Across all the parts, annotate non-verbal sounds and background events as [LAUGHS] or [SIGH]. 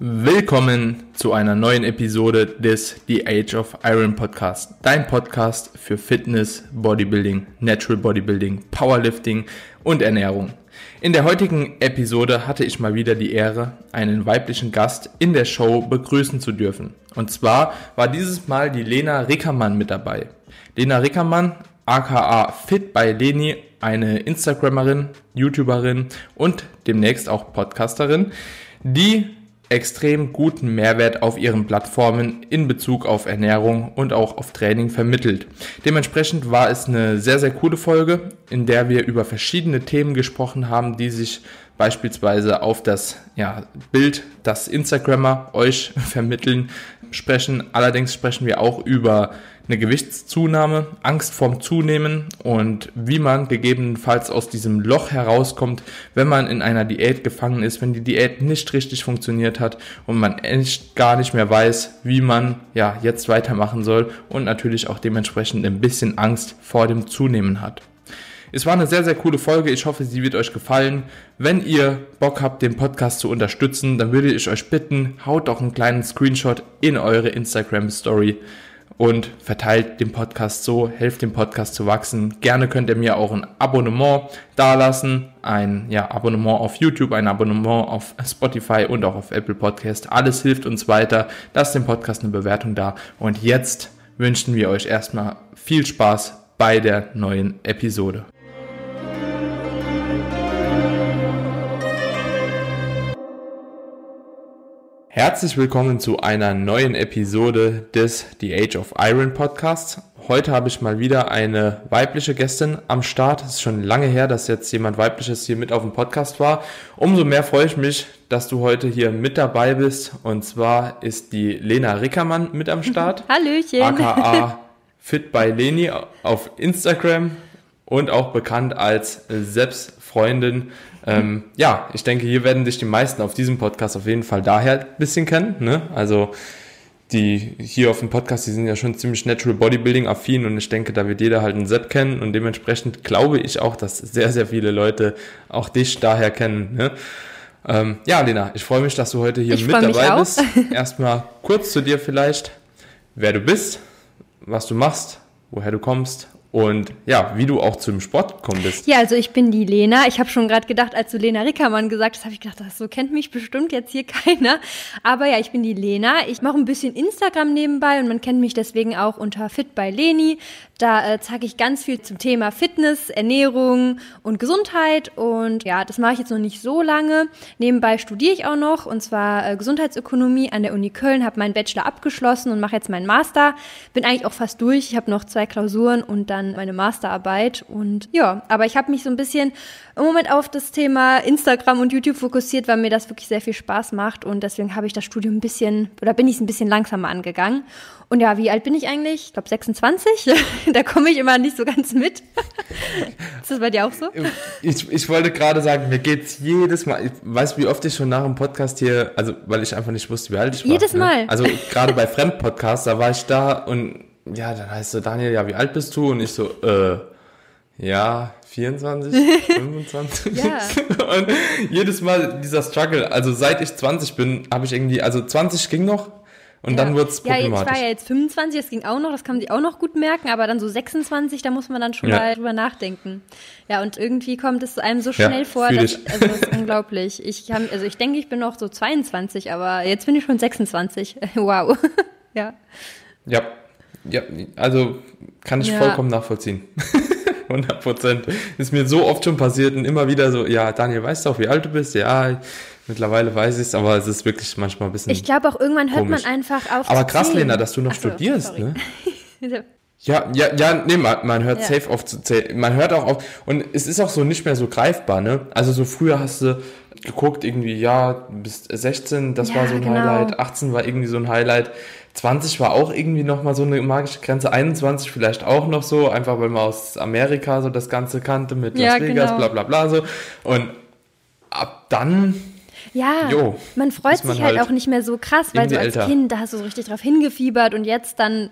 Willkommen zu einer neuen Episode des The Age of Iron Podcast. Dein Podcast für Fitness, Bodybuilding, Natural Bodybuilding, Powerlifting und Ernährung. In der heutigen Episode hatte ich mal wieder die Ehre, einen weiblichen Gast in der Show begrüßen zu dürfen. Und zwar war dieses Mal die Lena Rickermann mit dabei. Lena Rickermann, aka Fit by Leni, eine Instagrammerin, YouTuberin und demnächst auch Podcasterin, die extrem guten Mehrwert auf ihren Plattformen in Bezug auf Ernährung und auch auf Training vermittelt. Dementsprechend war es eine sehr, sehr coole Folge, in der wir über verschiedene Themen gesprochen haben, die sich beispielsweise auf das ja, Bild, das Instagrammer euch [LAUGHS] vermitteln, sprechen. Allerdings sprechen wir auch über eine Gewichtszunahme, Angst vorm Zunehmen und wie man gegebenenfalls aus diesem Loch herauskommt, wenn man in einer Diät gefangen ist, wenn die Diät nicht richtig funktioniert hat und man echt gar nicht mehr weiß, wie man ja jetzt weitermachen soll und natürlich auch dementsprechend ein bisschen Angst vor dem Zunehmen hat. Es war eine sehr, sehr coole Folge. Ich hoffe, sie wird euch gefallen. Wenn ihr Bock habt, den Podcast zu unterstützen, dann würde ich euch bitten, haut doch einen kleinen Screenshot in eure Instagram Story und verteilt den Podcast so, helft dem Podcast zu wachsen. Gerne könnt ihr mir auch ein Abonnement dalassen, ein ja, Abonnement auf YouTube, ein Abonnement auf Spotify und auch auf Apple Podcast. Alles hilft uns weiter. Lasst dem Podcast eine Bewertung da. Und jetzt wünschen wir euch erstmal viel Spaß bei der neuen Episode. Herzlich willkommen zu einer neuen Episode des The Age of Iron Podcasts. Heute habe ich mal wieder eine weibliche Gästin am Start. Es ist schon lange her, dass jetzt jemand weibliches hier mit auf dem Podcast war. Umso mehr freue ich mich, dass du heute hier mit dabei bist. Und zwar ist die Lena Rickermann mit am Start. [LAUGHS] Hallöchen. AKA [LAUGHS] Fit by Leni auf Instagram und auch bekannt als Seps Freundin ähm, ja, ich denke, hier werden dich die meisten auf diesem Podcast auf jeden Fall daher ein bisschen kennen. Ne? Also die hier auf dem Podcast, die sind ja schon ziemlich Natural Bodybuilding affin und ich denke, da wird jeder halt einen Sepp kennen und dementsprechend glaube ich auch, dass sehr, sehr viele Leute auch dich daher kennen. Ne? Ähm, ja, Lena, ich freue mich, dass du heute hier ich mit dabei bist. [LAUGHS] Erstmal kurz zu dir vielleicht, wer du bist, was du machst, woher du kommst und ja, wie du auch zum Sport gekommen bist. Ja, also ich bin die Lena. Ich habe schon gerade gedacht, als du Lena Rickermann gesagt hast, habe ich gedacht, das so kennt mich bestimmt jetzt hier [LAUGHS] keiner. Aber ja, ich bin die Lena. Ich mache ein bisschen Instagram nebenbei und man kennt mich deswegen auch unter Fit by Leni. Da äh, zeige ich ganz viel zum Thema Fitness, Ernährung und Gesundheit. Und ja, das mache ich jetzt noch nicht so lange. Nebenbei studiere ich auch noch und zwar äh, Gesundheitsökonomie an der Uni Köln, habe meinen Bachelor abgeschlossen und mache jetzt meinen Master. Bin eigentlich auch fast durch. Ich habe noch zwei Klausuren und dann meine Masterarbeit. Und ja, aber ich habe mich so ein bisschen im Moment auf das Thema Instagram und YouTube fokussiert, weil mir das wirklich sehr viel Spaß macht. Und deswegen habe ich das Studium ein bisschen, oder bin ich es ein bisschen langsamer angegangen. Und ja, wie alt bin ich eigentlich? Ich glaube 26. [LAUGHS] da komme ich immer nicht so ganz mit. [LAUGHS] ist das bei dir auch so? Ich, ich wollte gerade sagen, mir geht's jedes Mal. Ich weiß, wie oft ich schon nach dem Podcast hier, also weil ich einfach nicht wusste, wie alt ich war. Jedes Mal. Ne? Also gerade bei [LAUGHS] Fremdpodcasts, da war ich da und ja, dann heißt so, Daniel, ja, wie alt bist du? Und ich so, äh, ja, 24, 25. ja. Und jedes Mal dieser Struggle, also seit ich 20 bin, habe ich irgendwie, also 20 ging noch, und ja. dann wird es problematisch. Ja, ich war ja jetzt 25, das ging auch noch, das kann man sich auch noch gut merken, aber dann so 26, da muss man dann schon ja. mal drüber nachdenken. Ja, und irgendwie kommt es einem so schnell ja, vor, dass, also das ist unglaublich. Ich hab, also ich denke, ich bin noch so 22, aber jetzt bin ich schon 26. [LAUGHS] wow. [LAUGHS] ja. Ja, ja, also kann ich vollkommen nachvollziehen. [LAUGHS] 100 Prozent. Ist mir so oft schon passiert und immer wieder so, ja, Daniel, weißt du auch, wie alt du bist? Ja, mittlerweile weiß ich es, aber es ist wirklich manchmal ein bisschen. Ich glaube auch irgendwann hört komisch. man einfach auf. Aber krass, Lena, dass du noch so, studierst, sorry. ne? [LAUGHS] Ja, ja, ja, nee, man, man hört ja. safe auf zu zählen. Man hört auch auf. Und es ist auch so nicht mehr so greifbar, ne? Also so früher hast du geguckt, irgendwie, ja, bis 16, das ja, war so ein genau. Highlight, 18 war irgendwie so ein Highlight. 20 war auch irgendwie nochmal so eine magische Grenze, 21 vielleicht auch noch so, einfach weil man aus Amerika so das Ganze kannte mit Las ja, Vegas, genau. bla bla bla so. Und ab dann ja, jo, man freut man sich halt, halt, auch nicht mehr so krass, weil so als älter. Kind, da hast du so richtig drauf hingefiebert und jetzt dann,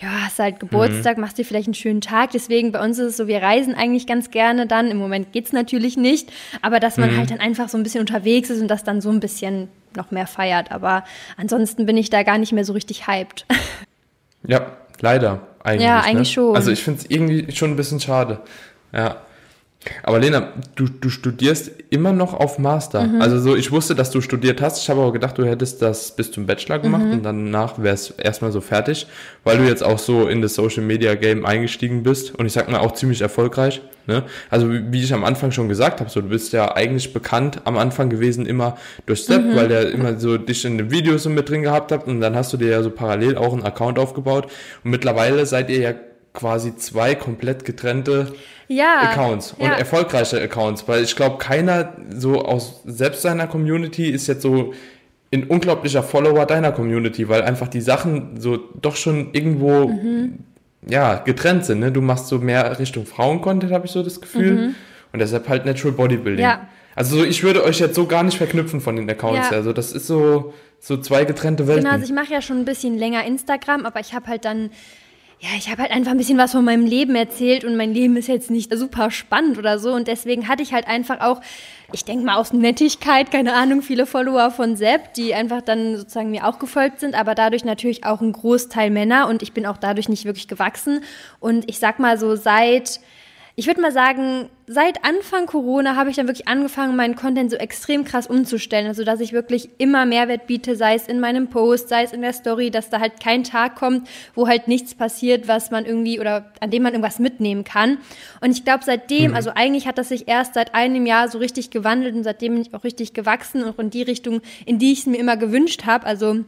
ja, hast halt Geburtstag, mhm. machst dir vielleicht einen schönen Tag. Deswegen bei uns ist es so, wir reisen eigentlich ganz gerne dann. Im Moment geht's natürlich nicht, aber dass man mhm. halt dann einfach so ein bisschen unterwegs ist und das dann so ein bisschen noch mehr feiert. Aber ansonsten bin ich da gar nicht mehr so richtig hyped. Ja, leider eigentlich. Ja, eigentlich ne? schon. Also ich finde es irgendwie schon ein bisschen schade. Ja. Aber Lena, du, du studierst immer noch auf Master. Mhm. Also so, ich wusste, dass du studiert hast. Ich habe aber gedacht, du hättest das bis zum Bachelor gemacht Mhm. und danach wär's erstmal so fertig, weil du jetzt auch so in das Social Media Game eingestiegen bist und ich sag mal auch ziemlich erfolgreich. Ne? Also wie ich am Anfang schon gesagt habe, so du bist ja eigentlich bekannt am Anfang gewesen immer durch Step, Mhm. weil der immer so dich in den Videos so mit drin gehabt hat und dann hast du dir ja so parallel auch einen Account aufgebaut und mittlerweile seid ihr ja quasi zwei komplett getrennte Ja. Accounts und ja. erfolgreiche Accounts, weil ich glaube, keiner so aus selbst seiner Community ist jetzt so ein unglaublicher Follower deiner Community, weil einfach die Sachen so doch schon irgendwo Mhm. ja getrennt sind. Ne? Du machst so mehr Richtung Frauen-Content, habe ich so das Gefühl, und deshalb halt Natural Bodybuilding. Mhm. Ja. Also so, ich würde euch jetzt so gar nicht verknüpfen von den Accounts Ja. Also das ist so so zwei getrennte Welten. Genau, also ich mache ja schon ein bisschen länger Instagram, aber ich habe halt dann, ja, ich habe halt einfach ein bisschen was von meinem Leben erzählt und mein Leben ist jetzt nicht super spannend oder so. Und deswegen hatte ich halt einfach auch, ich denke mal aus Nettigkeit, keine Ahnung, viele Follower von Sepp, die einfach dann sozusagen mir auch gefolgt sind, aber dadurch natürlich auch ein Großteil Männer und ich bin auch dadurch nicht wirklich gewachsen. Und ich sag mal so seit ich würde mal sagen, seit Anfang Corona habe ich dann wirklich angefangen, meinen Content so extrem krass umzustellen. Also, dass ich wirklich immer Mehrwert biete, sei es in meinem Post, sei es in der Story, dass da halt kein Tag kommt, wo halt nichts passiert, was man irgendwie oder an dem man irgendwas mitnehmen kann. Und ich glaube, seitdem, also eigentlich hat das sich erst seit einem Jahr so richtig gewandelt und seitdem bin ich auch richtig gewachsen und in die Richtung, in die ich es mir immer gewünscht habe. Also,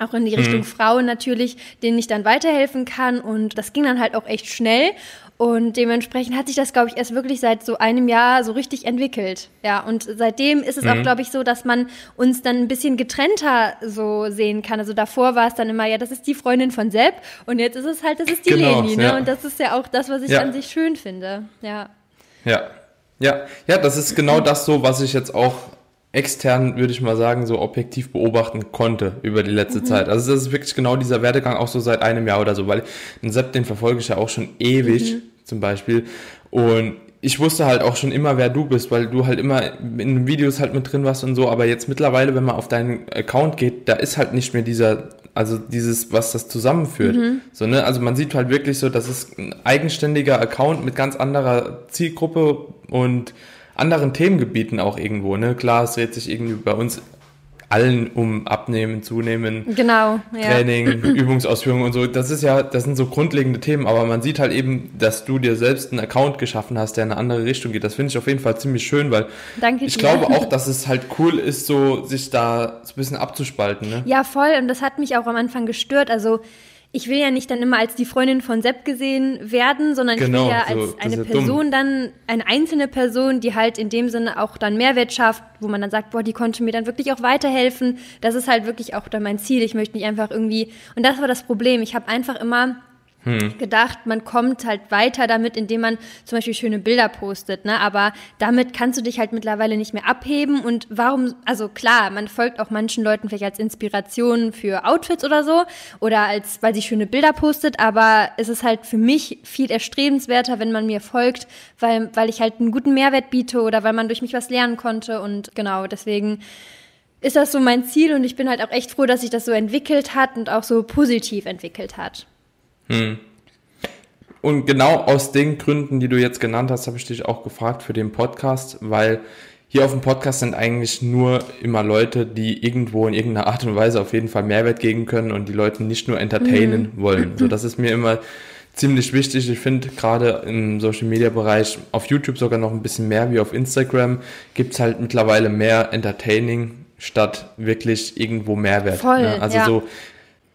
auch in die Richtung Frauen natürlich, denen ich dann weiterhelfen kann. Und das ging dann halt auch echt schnell. Und dementsprechend hat sich das, glaube ich, erst wirklich seit so einem Jahr so richtig entwickelt. Ja, und seitdem ist es auch, glaube ich, so, dass man uns dann ein bisschen getrennter so sehen kann. Also davor war es dann immer, ja, das ist die Freundin von Sepp und jetzt ist es halt, das ist die Genau, Leni, ne? ja. Und das ist ja auch das, was ich Ja. an sich schön finde. Ja. Ja, ja, ja, das ist genau [CLEARS THROAT] das so, was ich jetzt auch extern, würde ich mal sagen, so objektiv beobachten konnte über die letzte Zeit. Also das ist wirklich genau dieser Werdegang auch so seit einem Jahr oder so, weil den Sepp, den verfolge ich ja auch schon ewig zum Beispiel und ich wusste halt auch schon immer, wer du bist, weil du halt immer in den Videos halt mit drin warst und so, aber jetzt mittlerweile, wenn man auf deinen Account geht, da ist halt nicht mehr dieser, also dieses, was das zusammenführt. So, ne? Also man sieht halt wirklich so, das ist ein eigenständiger Account mit ganz anderer Zielgruppe und anderen Themengebieten auch irgendwo, ne? Klar, es dreht sich irgendwie bei uns allen um Abnehmen, Zunehmen, Genau, ja. Training, [CLEARS THROAT] Übungsausführung und so. Das ist ja, das sind so grundlegende Themen, aber man sieht halt eben, dass du dir selbst einen Account geschaffen hast, der in eine andere Richtung geht. Das finde ich auf jeden Fall ziemlich schön, weil Danke ich dir. glaube auch, [LAUGHS] dass es halt cool ist, so sich da so ein bisschen abzuspalten, ne? Ja, voll. Und das hat mich auch am Anfang gestört. Also ich will ja nicht dann immer als die Freundin von Sepp gesehen werden, sondern ich Genau, will ja so, als das eine ja dumm. Person dann, eine einzelne Person, die halt in dem Sinne auch dann Mehrwert schafft, wo man dann sagt, boah, die konnte mir dann wirklich auch weiterhelfen. Das ist halt wirklich auch dann mein Ziel. Ich möchte nicht einfach irgendwie, und das war das Problem. Ich habe einfach immer Hm. gedacht, man kommt halt weiter damit, indem man zum Beispiel schöne Bilder postet, ne? Aber damit kannst du dich halt mittlerweile nicht mehr abheben. Und warum, also klar, man folgt auch manchen Leuten vielleicht als Inspiration für Outfits oder so oder als, weil sie schöne Bilder postet, aber es ist halt für mich viel erstrebenswerter, wenn man mir folgt, weil, weil ich halt einen guten Mehrwert biete oder weil man durch mich was lernen konnte. Und genau, deswegen ist das so mein Ziel und ich bin halt auch echt froh, dass sich das so entwickelt hat und auch so positiv entwickelt hat. Und genau aus den Gründen, die du jetzt genannt hast, habe ich dich auch gefragt für den Podcast, weil hier auf dem Podcast sind eigentlich nur immer Leute, die irgendwo in irgendeiner Art und Weise auf jeden Fall Mehrwert geben können und die Leute nicht nur entertainen wollen. So, das ist mir immer ziemlich wichtig. Ich finde gerade im Social Media Bereich, auf YouTube sogar noch ein bisschen mehr wie auf Instagram, gibt's halt mittlerweile mehr Entertaining statt wirklich irgendwo Mehrwert. Voll, ne? Also ja. so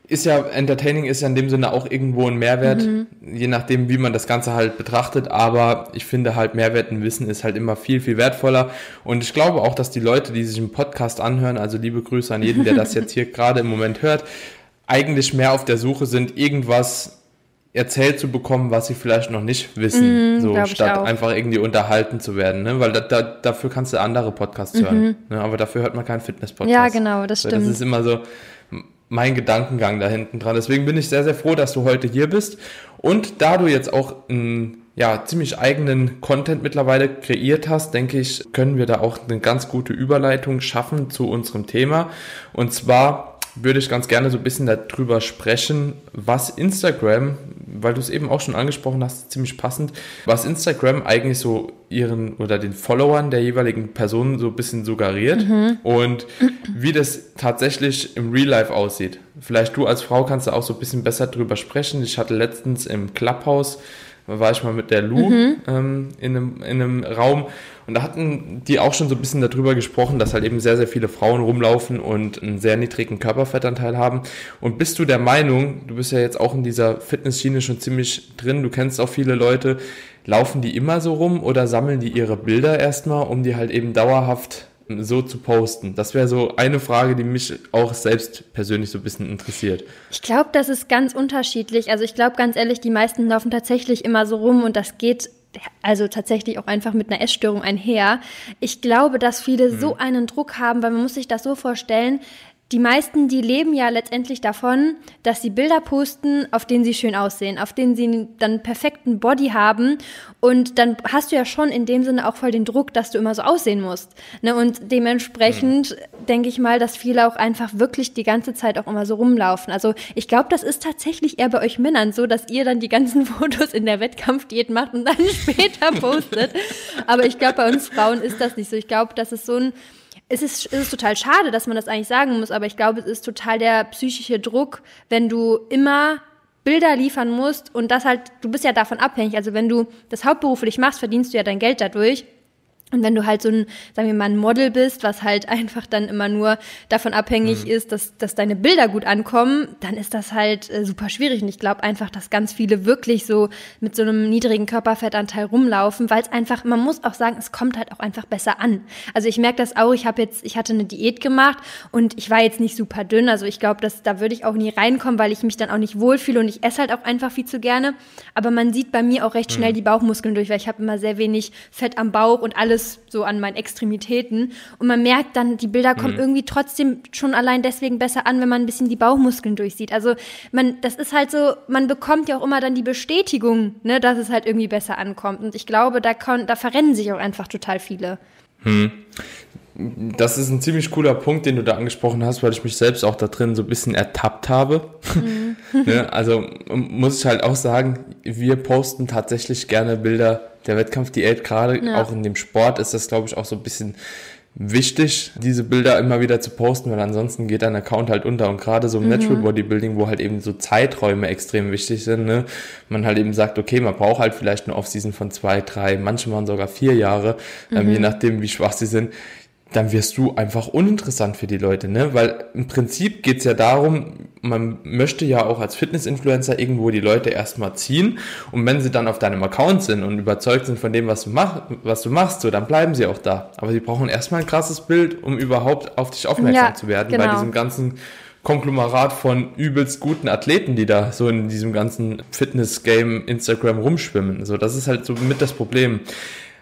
ist ja, Entertaining ist ja in dem Sinne auch irgendwo ein Mehrwert, Mhm. je nachdem, wie man das Ganze halt betrachtet, aber ich finde halt Mehrwert und Wissen ist halt immer viel, viel wertvoller und ich glaube auch, dass die Leute, die sich im Podcast anhören, also liebe Grüße an jeden, der das jetzt hier [LAUGHS] gerade im Moment hört, eigentlich mehr auf der Suche sind, irgendwas erzählt zu bekommen, was sie vielleicht noch nicht wissen, so glaub ich statt einfach irgendwie unterhalten zu werden, ne? weil da, da, dafür kannst du andere Podcasts hören, ne? aber dafür hört man keinen Fitness-Podcast. Ja, genau, das So, stimmt. Das ist immer so mein Gedankengang da hinten dran. Deswegen bin ich sehr, sehr froh, dass du heute hier bist. Und da du jetzt auch ein ja, ziemlich eigenen Content mittlerweile kreiert hast, denke ich, können wir da auch eine ganz gute Überleitung schaffen zu unserem Thema. Und zwar würde ich ganz gerne so ein bisschen darüber sprechen, was Instagram, weil du es eben auch schon angesprochen hast, ziemlich passend, was Instagram eigentlich so ihren oder den Followern der jeweiligen Personen so ein bisschen suggeriert mhm. und wie das tatsächlich im Real Life aussieht. Vielleicht du als Frau kannst da auch so ein bisschen besser drüber sprechen. Ich hatte letztens im Clubhouse war ich mal mit der Lu mhm. ähm, in, einem, in einem Raum und da hatten die auch schon so ein bisschen darüber gesprochen, dass halt eben sehr, sehr viele Frauen rumlaufen und einen sehr niedrigen Körperfettanteil haben. Und bist du der Meinung, du bist ja jetzt auch in dieser Fitnessschiene schon ziemlich drin, du kennst auch viele Leute, laufen die immer so rum oder sammeln die ihre Bilder erstmal, um die halt eben dauerhaft so zu posten? Das wäre so eine Frage, die mich auch selbst persönlich so ein bisschen interessiert. Ich glaube, das ist ganz unterschiedlich. Also ich glaube ganz ehrlich, die meisten laufen tatsächlich immer so rum und das geht also tatsächlich auch einfach mit einer Essstörung einher. Ich glaube, dass viele mhm. so einen Druck haben, weil man muss sich das so vorstellen, die meisten, die leben ja letztendlich davon, dass sie Bilder posten, auf denen sie schön aussehen, auf denen sie dann perfekten Body haben. Und dann hast du ja schon in dem Sinne auch voll den Druck, dass du immer so aussehen musst. Ne? Und dementsprechend mhm. denke ich mal, dass viele auch einfach wirklich die ganze Zeit auch immer so rumlaufen. Also ich glaube, das ist tatsächlich eher bei euch Männern so, dass ihr dann die ganzen [LAUGHS] Fotos in der Wettkampfdiät macht und dann [LAUGHS] später postet. Aber ich glaube, bei uns Frauen ist das nicht so. Ich glaube, das ist so ein es ist, es ist total schade, dass man das eigentlich sagen muss, aber ich glaube, es ist total der psychische Druck, wenn du immer Bilder liefern musst und das halt, du bist ja davon abhängig. Also wenn du das hauptberuflich machst, verdienst du ja dein Geld dadurch. Und wenn du halt so ein, sagen wir mal, ein Model bist, was halt [LAUGHS] einfach dann immer nur davon abhängig mhm. ist, dass, dass deine Bilder gut ankommen, dann ist das halt äh, super schwierig. Und ich glaube einfach, dass ganz viele wirklich so mit so einem niedrigen Körperfettanteil rumlaufen, weil es einfach, man muss auch sagen, es kommt halt auch einfach besser an. Also ich merke das auch, ich habe jetzt, ich hatte eine Diät gemacht und ich war jetzt nicht super dünn. Also ich glaube, dass da würde ich auch nie reinkommen, weil ich mich dann auch nicht wohlfühle und ich esse halt auch einfach viel zu gerne. Aber man sieht bei mir auch recht schnell mhm. die Bauchmuskeln durch, weil ich habe immer sehr wenig Fett am Bauch und alles alles so an meinen Extremitäten. Und man merkt dann, die Bilder kommen mhm. irgendwie trotzdem schon allein deswegen besser an, wenn man ein bisschen die Bauchmuskeln durchsieht. Also man, das ist halt so, man bekommt ja auch immer dann die Bestätigung, ne, dass es halt irgendwie besser ankommt. Und ich glaube, da, kann, da verrennen sich auch einfach total viele. Hm. Das ist ein ziemlich cooler Punkt, den du da angesprochen hast, weil ich mich selbst auch da drin so ein bisschen ertappt habe. Mhm. ja, [LAUGHS] also muss ich halt auch sagen, wir posten tatsächlich gerne Bilder der Wettkampfdiät, gerade ja. auch in dem Sport ist das, glaube ich, auch so ein bisschen wichtig, diese Bilder immer wieder zu posten, weil ansonsten geht dein Account halt unter. Und gerade so im mhm. Natural Bodybuilding, wo halt eben so Zeiträume extrem wichtig sind, ne, man halt eben sagt, okay, man braucht halt vielleicht eine Off-Season von zwei, drei, manche waren sogar vier Jahre, ähm, mhm. ähm, je nachdem, wie schwach sie sind dann wirst du einfach uninteressant für die Leute, ne? Weil im Prinzip geht's ja darum, man möchte ja auch als Fitness-Influencer irgendwo die Leute erstmal ziehen und wenn sie dann auf deinem Account sind und überzeugt sind von dem, was du, mach, was du machst, so, dann bleiben sie auch da. Aber sie brauchen erstmal ein krasses Bild, um überhaupt auf dich aufmerksam ja, zu werden, genau. bei diesem ganzen Konglomerat von übelst guten Athleten, die da so in diesem ganzen Fitness-Game Instagram rumschwimmen. So, das ist halt so mit das Problem.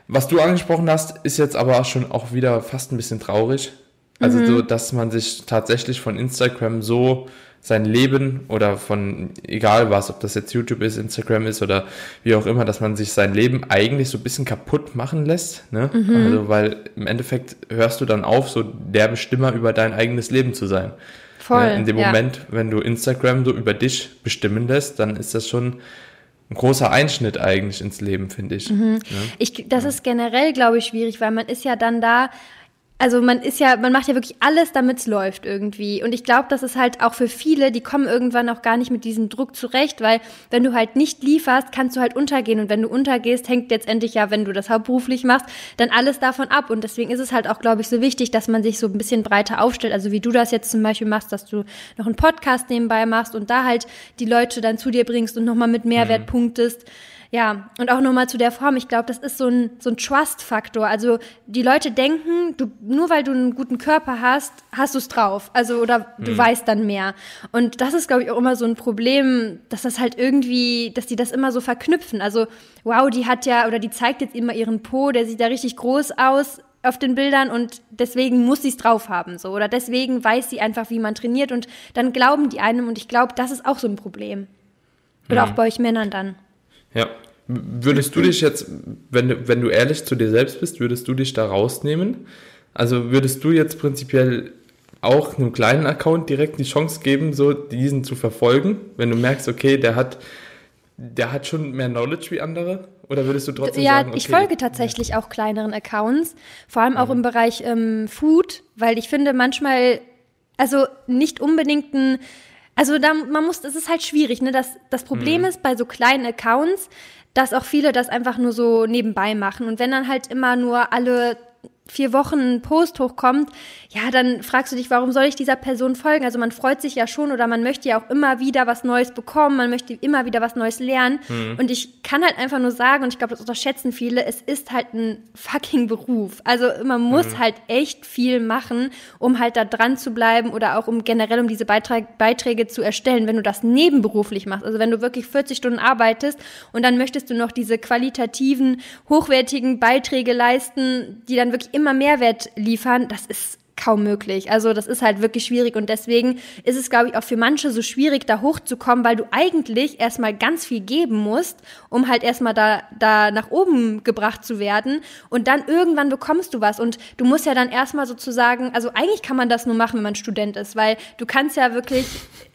Was du angesprochen hast, ist jetzt aber schon auch wieder fast ein bisschen traurig. Also mhm. so, dass man sich tatsächlich von Instagram so sein Leben oder von egal was, ob das jetzt YouTube ist, Instagram ist oder wie auch immer, dass man sich sein Leben eigentlich so ein bisschen kaputt machen lässt. Ne? Mhm. Also weil im Endeffekt hörst du dann auf, so der Bestimmer über dein eigenes Leben zu sein. Voll. Ne? In dem ja. Moment, wenn du Instagram so über dich bestimmen lässt, dann ist das schon ein großer Einschnitt eigentlich ins Leben, finde ich. Mhm. Ja? ich. Das ist generell, glaube ich, schwierig, weil man ist ja dann da also man ist ja, man macht ja wirklich alles, damit es läuft irgendwie. Und ich glaube, das ist halt auch für viele, die kommen irgendwann auch gar nicht mit diesem Druck zurecht, weil wenn du halt nicht lieferst, kannst du halt untergehen. Und wenn du untergehst, hängt letztendlich ja, wenn du das hauptberuflich machst, dann alles davon ab. Und deswegen ist es halt auch, glaube ich, so wichtig, dass man sich so ein bisschen breiter aufstellt. Also wie du das jetzt zum Beispiel machst, dass du noch einen Podcast nebenbei machst und da halt die Leute dann zu dir bringst und nochmal mit Mehrwert mhm. punktest. Ja, und auch nochmal zu der Form. Ich glaube, das ist so ein, so ein Trust-Faktor. Also die Leute denken, du, nur weil du einen guten Körper hast, hast du es drauf. Also, oder du mhm. weißt dann mehr. Und das ist, glaube ich, auch immer so ein Problem, dass das halt irgendwie, dass die das immer so verknüpfen. Also, wow, die hat ja, oder die zeigt jetzt immer ihren Po, der sieht da richtig groß aus auf den Bildern und deswegen muss sie es drauf haben, so. Oder deswegen weiß sie einfach, wie man trainiert und dann glauben die einem und ich glaube, das ist auch so ein Problem. Oder mhm. auch bei euch Männern dann. Ja, Würdest du dich jetzt, wenn du, wenn du ehrlich zu dir selbst bist, würdest du dich da rausnehmen? Also würdest du jetzt prinzipiell auch einem kleinen Account direkt die Chance geben, so diesen zu verfolgen, wenn du merkst, okay, der hat, der hat schon mehr Knowledge wie andere? Oder würdest du trotzdem ja, sagen, okay, ich folge tatsächlich auch kleineren Accounts, vor allem auch im Bereich ähm, Food, weil ich finde manchmal, also nicht unbedingt ein also da, man muss, es ist halt schwierig, ne? Das, das Problem Mhm. ist bei so kleinen Accounts, dass auch viele das einfach nur so nebenbei machen. Und wenn dann halt immer nur alle vier Wochen ein Post hochkommt, ja, dann fragst du dich, warum soll ich dieser Person folgen? Also man freut sich ja schon oder man möchte ja auch immer wieder was Neues bekommen, man möchte immer wieder was Neues lernen. Und ich kann halt einfach nur sagen, und ich glaube, das unterschätzen viele, es ist halt ein fucking Beruf. Also man muss halt echt viel machen, um halt da dran zu bleiben oder auch um generell um diese Beitrag, Beiträge zu erstellen, wenn du das nebenberuflich machst. Also wenn du wirklich 40 Stunden arbeitest und dann möchtest du noch diese qualitativen, hochwertigen Beiträge leisten, die dann wirklich immer Mehrwert liefern, das ist kaum möglich. Also das ist halt wirklich schwierig. Und deswegen ist es, glaube ich, auch für manche so schwierig, da hochzukommen, weil du eigentlich erstmal ganz viel geben musst, um halt erstmal da, da nach oben gebracht zu werden. Und dann irgendwann bekommst du was. Und du musst ja dann erstmal sozusagen, also eigentlich kann man das nur machen, wenn man Student ist, weil du kannst ja wirklich,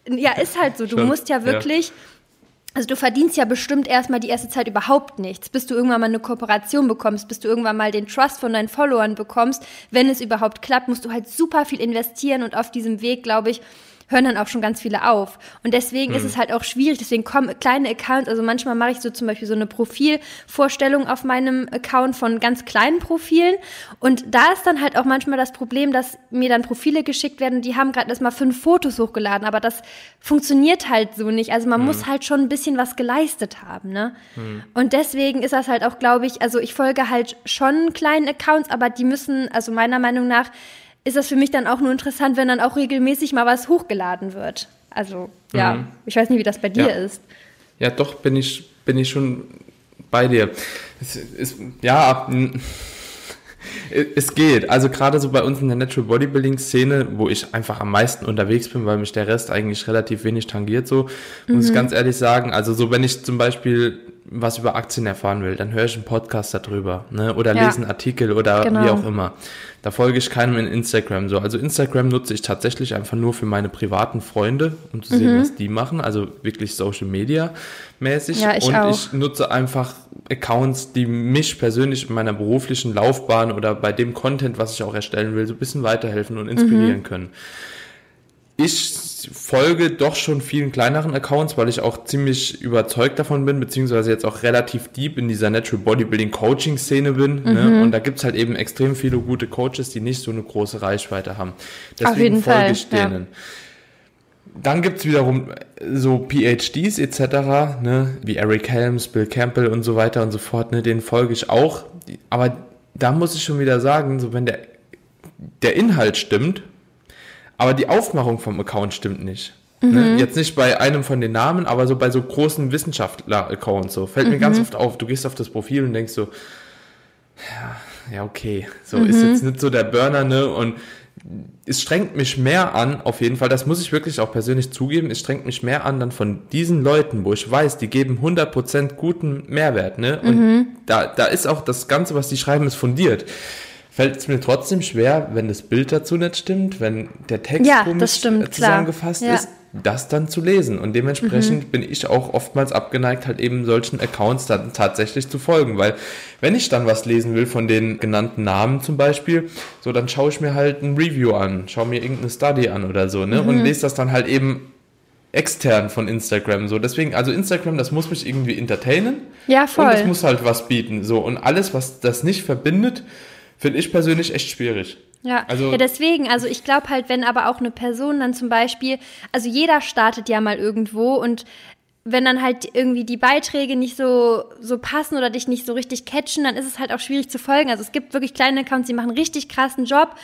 ja, ist halt so, du Schon, musst ja ja. Also du verdienst ja bestimmt erstmal die erste Zeit überhaupt nichts, bis du irgendwann mal eine Kooperation bekommst, bis du irgendwann mal den Trust von deinen Followern bekommst. Wenn es überhaupt klappt, musst du halt super viel investieren und auf diesem Weg, glaube ich, hören dann auch schon ganz viele auf. Und deswegen ist es halt auch schwierig, deswegen kommen kleine Accounts, also manchmal mache ich so zum Beispiel so eine Profilvorstellung auf meinem Account von ganz kleinen Profilen und da ist dann halt auch manchmal das Problem, dass mir dann Profile geschickt werden, die haben gerade erst mal fünf Fotos hochgeladen, aber das funktioniert halt so nicht. Also man muss halt schon ein bisschen was geleistet haben, ne? Und deswegen ist das halt auch, glaube ich, also ich folge halt schon kleinen Accounts, aber die müssen, also meiner Meinung nach, ist das für mich dann auch nur interessant, wenn dann auch regelmäßig mal was hochgeladen wird. Also, ja, Mhm. ich weiß nicht, wie das bei dir Ja. ist. Ja, doch, bin ich, bin ich schon bei dir. Es ist, ja, [LAUGHS] es geht. Also gerade so bei uns in der Natural Bodybuilding Szene, wo ich einfach am meisten unterwegs bin, weil mich der Rest eigentlich relativ wenig tangiert, so, muss Mhm. ich ganz ehrlich sagen. Also so, wenn ich zum Beispiel was über Aktien erfahren will, dann höre ich einen Podcast darüber, ne, oder Ja. lese einen Artikel oder Genau. wie auch immer. Da folge ich keinem in Instagram so. Also Instagram nutze ich tatsächlich einfach nur für meine privaten Freunde, um zu Mhm. sehen, was die machen. Also wirklich Social Media mäßig. Ja, ich Und auch. ich nutze einfach Accounts, die mich persönlich in meiner beruflichen Laufbahn oder bei dem Content, was ich auch erstellen will, so ein bisschen weiterhelfen und inspirieren Mhm. können. Ich folge doch schon vielen kleineren Accounts, weil ich auch ziemlich überzeugt davon bin, beziehungsweise jetzt auch relativ deep in dieser Natural Bodybuilding Coaching Szene bin. Mhm. Ne? Und da gibt's halt eben extrem viele gute Coaches, die nicht so eine große Reichweite haben. Deswegen jeden folge Fall, ich ja. denen. Dann gibt's wiederum so PhDs etc., ne, wie Eric Helms, Bill Campbell und so weiter und so fort, ne, denen folge ich auch. Aber da muss ich schon wieder sagen, so wenn der, der Inhalt stimmt, aber die Aufmachung vom Account stimmt nicht. Ne? Jetzt nicht bei einem von den Namen, aber so bei so großen Wissenschaftler-Accounts so. Fällt mir ganz oft auf, du gehst auf das Profil und denkst so, ja, ja, okay, so ist jetzt nicht so der Burner, ne? Und es strengt mich mehr an, auf jeden Fall, das muss ich wirklich auch persönlich zugeben, es strengt mich mehr an, dann von diesen Leuten, wo ich weiß, die geben 100% guten Mehrwert, ne? Und da, da ist auch das Ganze, was die schreiben, ist fundiert. Fällt es mir trotzdem schwer, wenn das Bild dazu nicht stimmt, wenn der Text Ja, komisch stimmt, zusammengefasst. Ja. ist, das dann zu lesen. Und dementsprechend bin ich auch oftmals abgeneigt, halt eben solchen Accounts dann tatsächlich zu folgen. Weil wenn ich dann was lesen will von den genannten Namen zum Beispiel, so dann schaue ich mir halt ein Review an, schaue mir irgendeine Study an oder so, ne? Und lese das dann halt eben extern von Instagram. So, deswegen, also Instagram, das muss mich irgendwie entertainen. Ja, Und es voll. muss halt was bieten. So, und alles, was das nicht verbindet, finde ich persönlich echt schwierig. Ja, Also- ja, deswegen, also ich glaube halt, wenn aber auch eine Person dann zum Beispiel, also jeder startet ja mal irgendwo und wenn dann halt irgendwie die Beiträge nicht so, so passen oder dich nicht so richtig catchen, dann ist es halt auch schwierig zu folgen. Also es gibt wirklich kleine Accounts, die machen einen richtig krassen Job.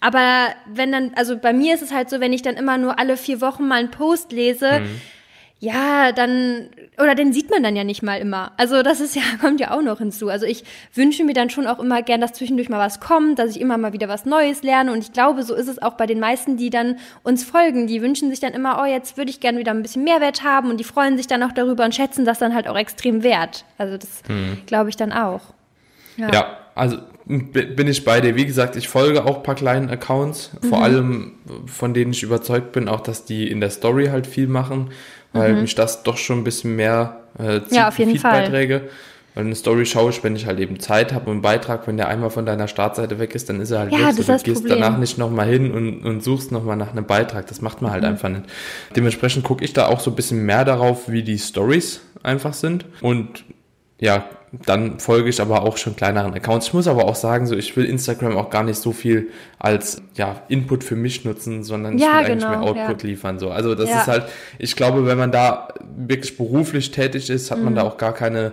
Aber wenn dann, also bei mir ist es halt so, wenn ich dann immer nur alle vier Wochen mal einen Post lese, Mhm. Ja, dann, oder den sieht man dann ja nicht mal immer. Also das ist ja, [LAUGHS] kommt ja auch noch hinzu. Also ich wünsche mir dann schon auch immer gern, dass zwischendurch mal was kommt, dass ich immer mal wieder was Neues lerne. Und ich glaube, so ist es auch bei den meisten, die dann uns folgen. Die wünschen sich dann immer, oh, jetzt würde ich gern wieder ein bisschen Mehrwert haben und die freuen sich dann auch darüber und schätzen das dann halt auch extrem wert. Also das hm. glaube ich dann auch. Ja. ja, also bin ich bei dir. Wie gesagt, ich folge auch ein paar kleinen Accounts, vor mhm. allem von denen ich überzeugt bin, auch dass die in der Story halt viel machen, weil mhm. mich das doch schon ein bisschen mehr äh, zieht, ja, auf jeden Feedbeiträge. Fall. Weil eine Story schaue ich, wenn ich halt eben Zeit habe und einen Beitrag, wenn der einmal von deiner Startseite weg ist, dann ist er halt ja, weg. So, du gehst Problem. danach nicht nochmal hin und, und suchst nochmal nach einem Beitrag. Das macht man halt mhm. einfach nicht. Dementsprechend gucke ich da auch so ein bisschen mehr darauf, wie die Stories einfach sind. Und ja, dann folge ich aber auch schon kleineren Accounts. Ich muss aber auch sagen, so ich will Instagram auch gar nicht so viel als ja, Input für mich nutzen, sondern ja, ich will genau, eigentlich mehr Output ja. liefern. So. Also das ist halt, ich glaube, wenn man da wirklich beruflich tätig ist, hat man mhm. da auch gar keine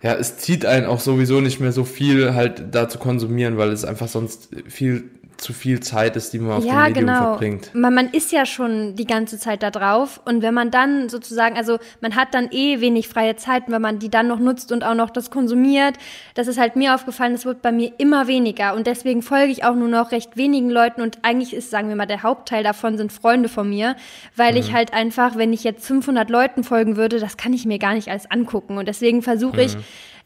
ja, es zieht einen auch sowieso nicht mehr so viel halt da zu konsumieren, weil es einfach sonst viel zu viel Zeit ist, die man auf ja, dem Medium genau. verbringt. Man, man ist ja schon die ganze Zeit da drauf und wenn man dann sozusagen, also man hat dann eh wenig freie Zeit, wenn man die dann noch nutzt und auch noch das konsumiert, das ist halt mir aufgefallen, das wird bei mir immer weniger und deswegen folge ich auch nur noch recht wenigen Leuten und eigentlich ist, sagen wir mal, der Hauptteil davon sind Freunde von mir, weil mhm. ich halt einfach, wenn ich jetzt 500 Leuten folgen würde, das kann ich mir gar nicht alles angucken und deswegen versuche mhm.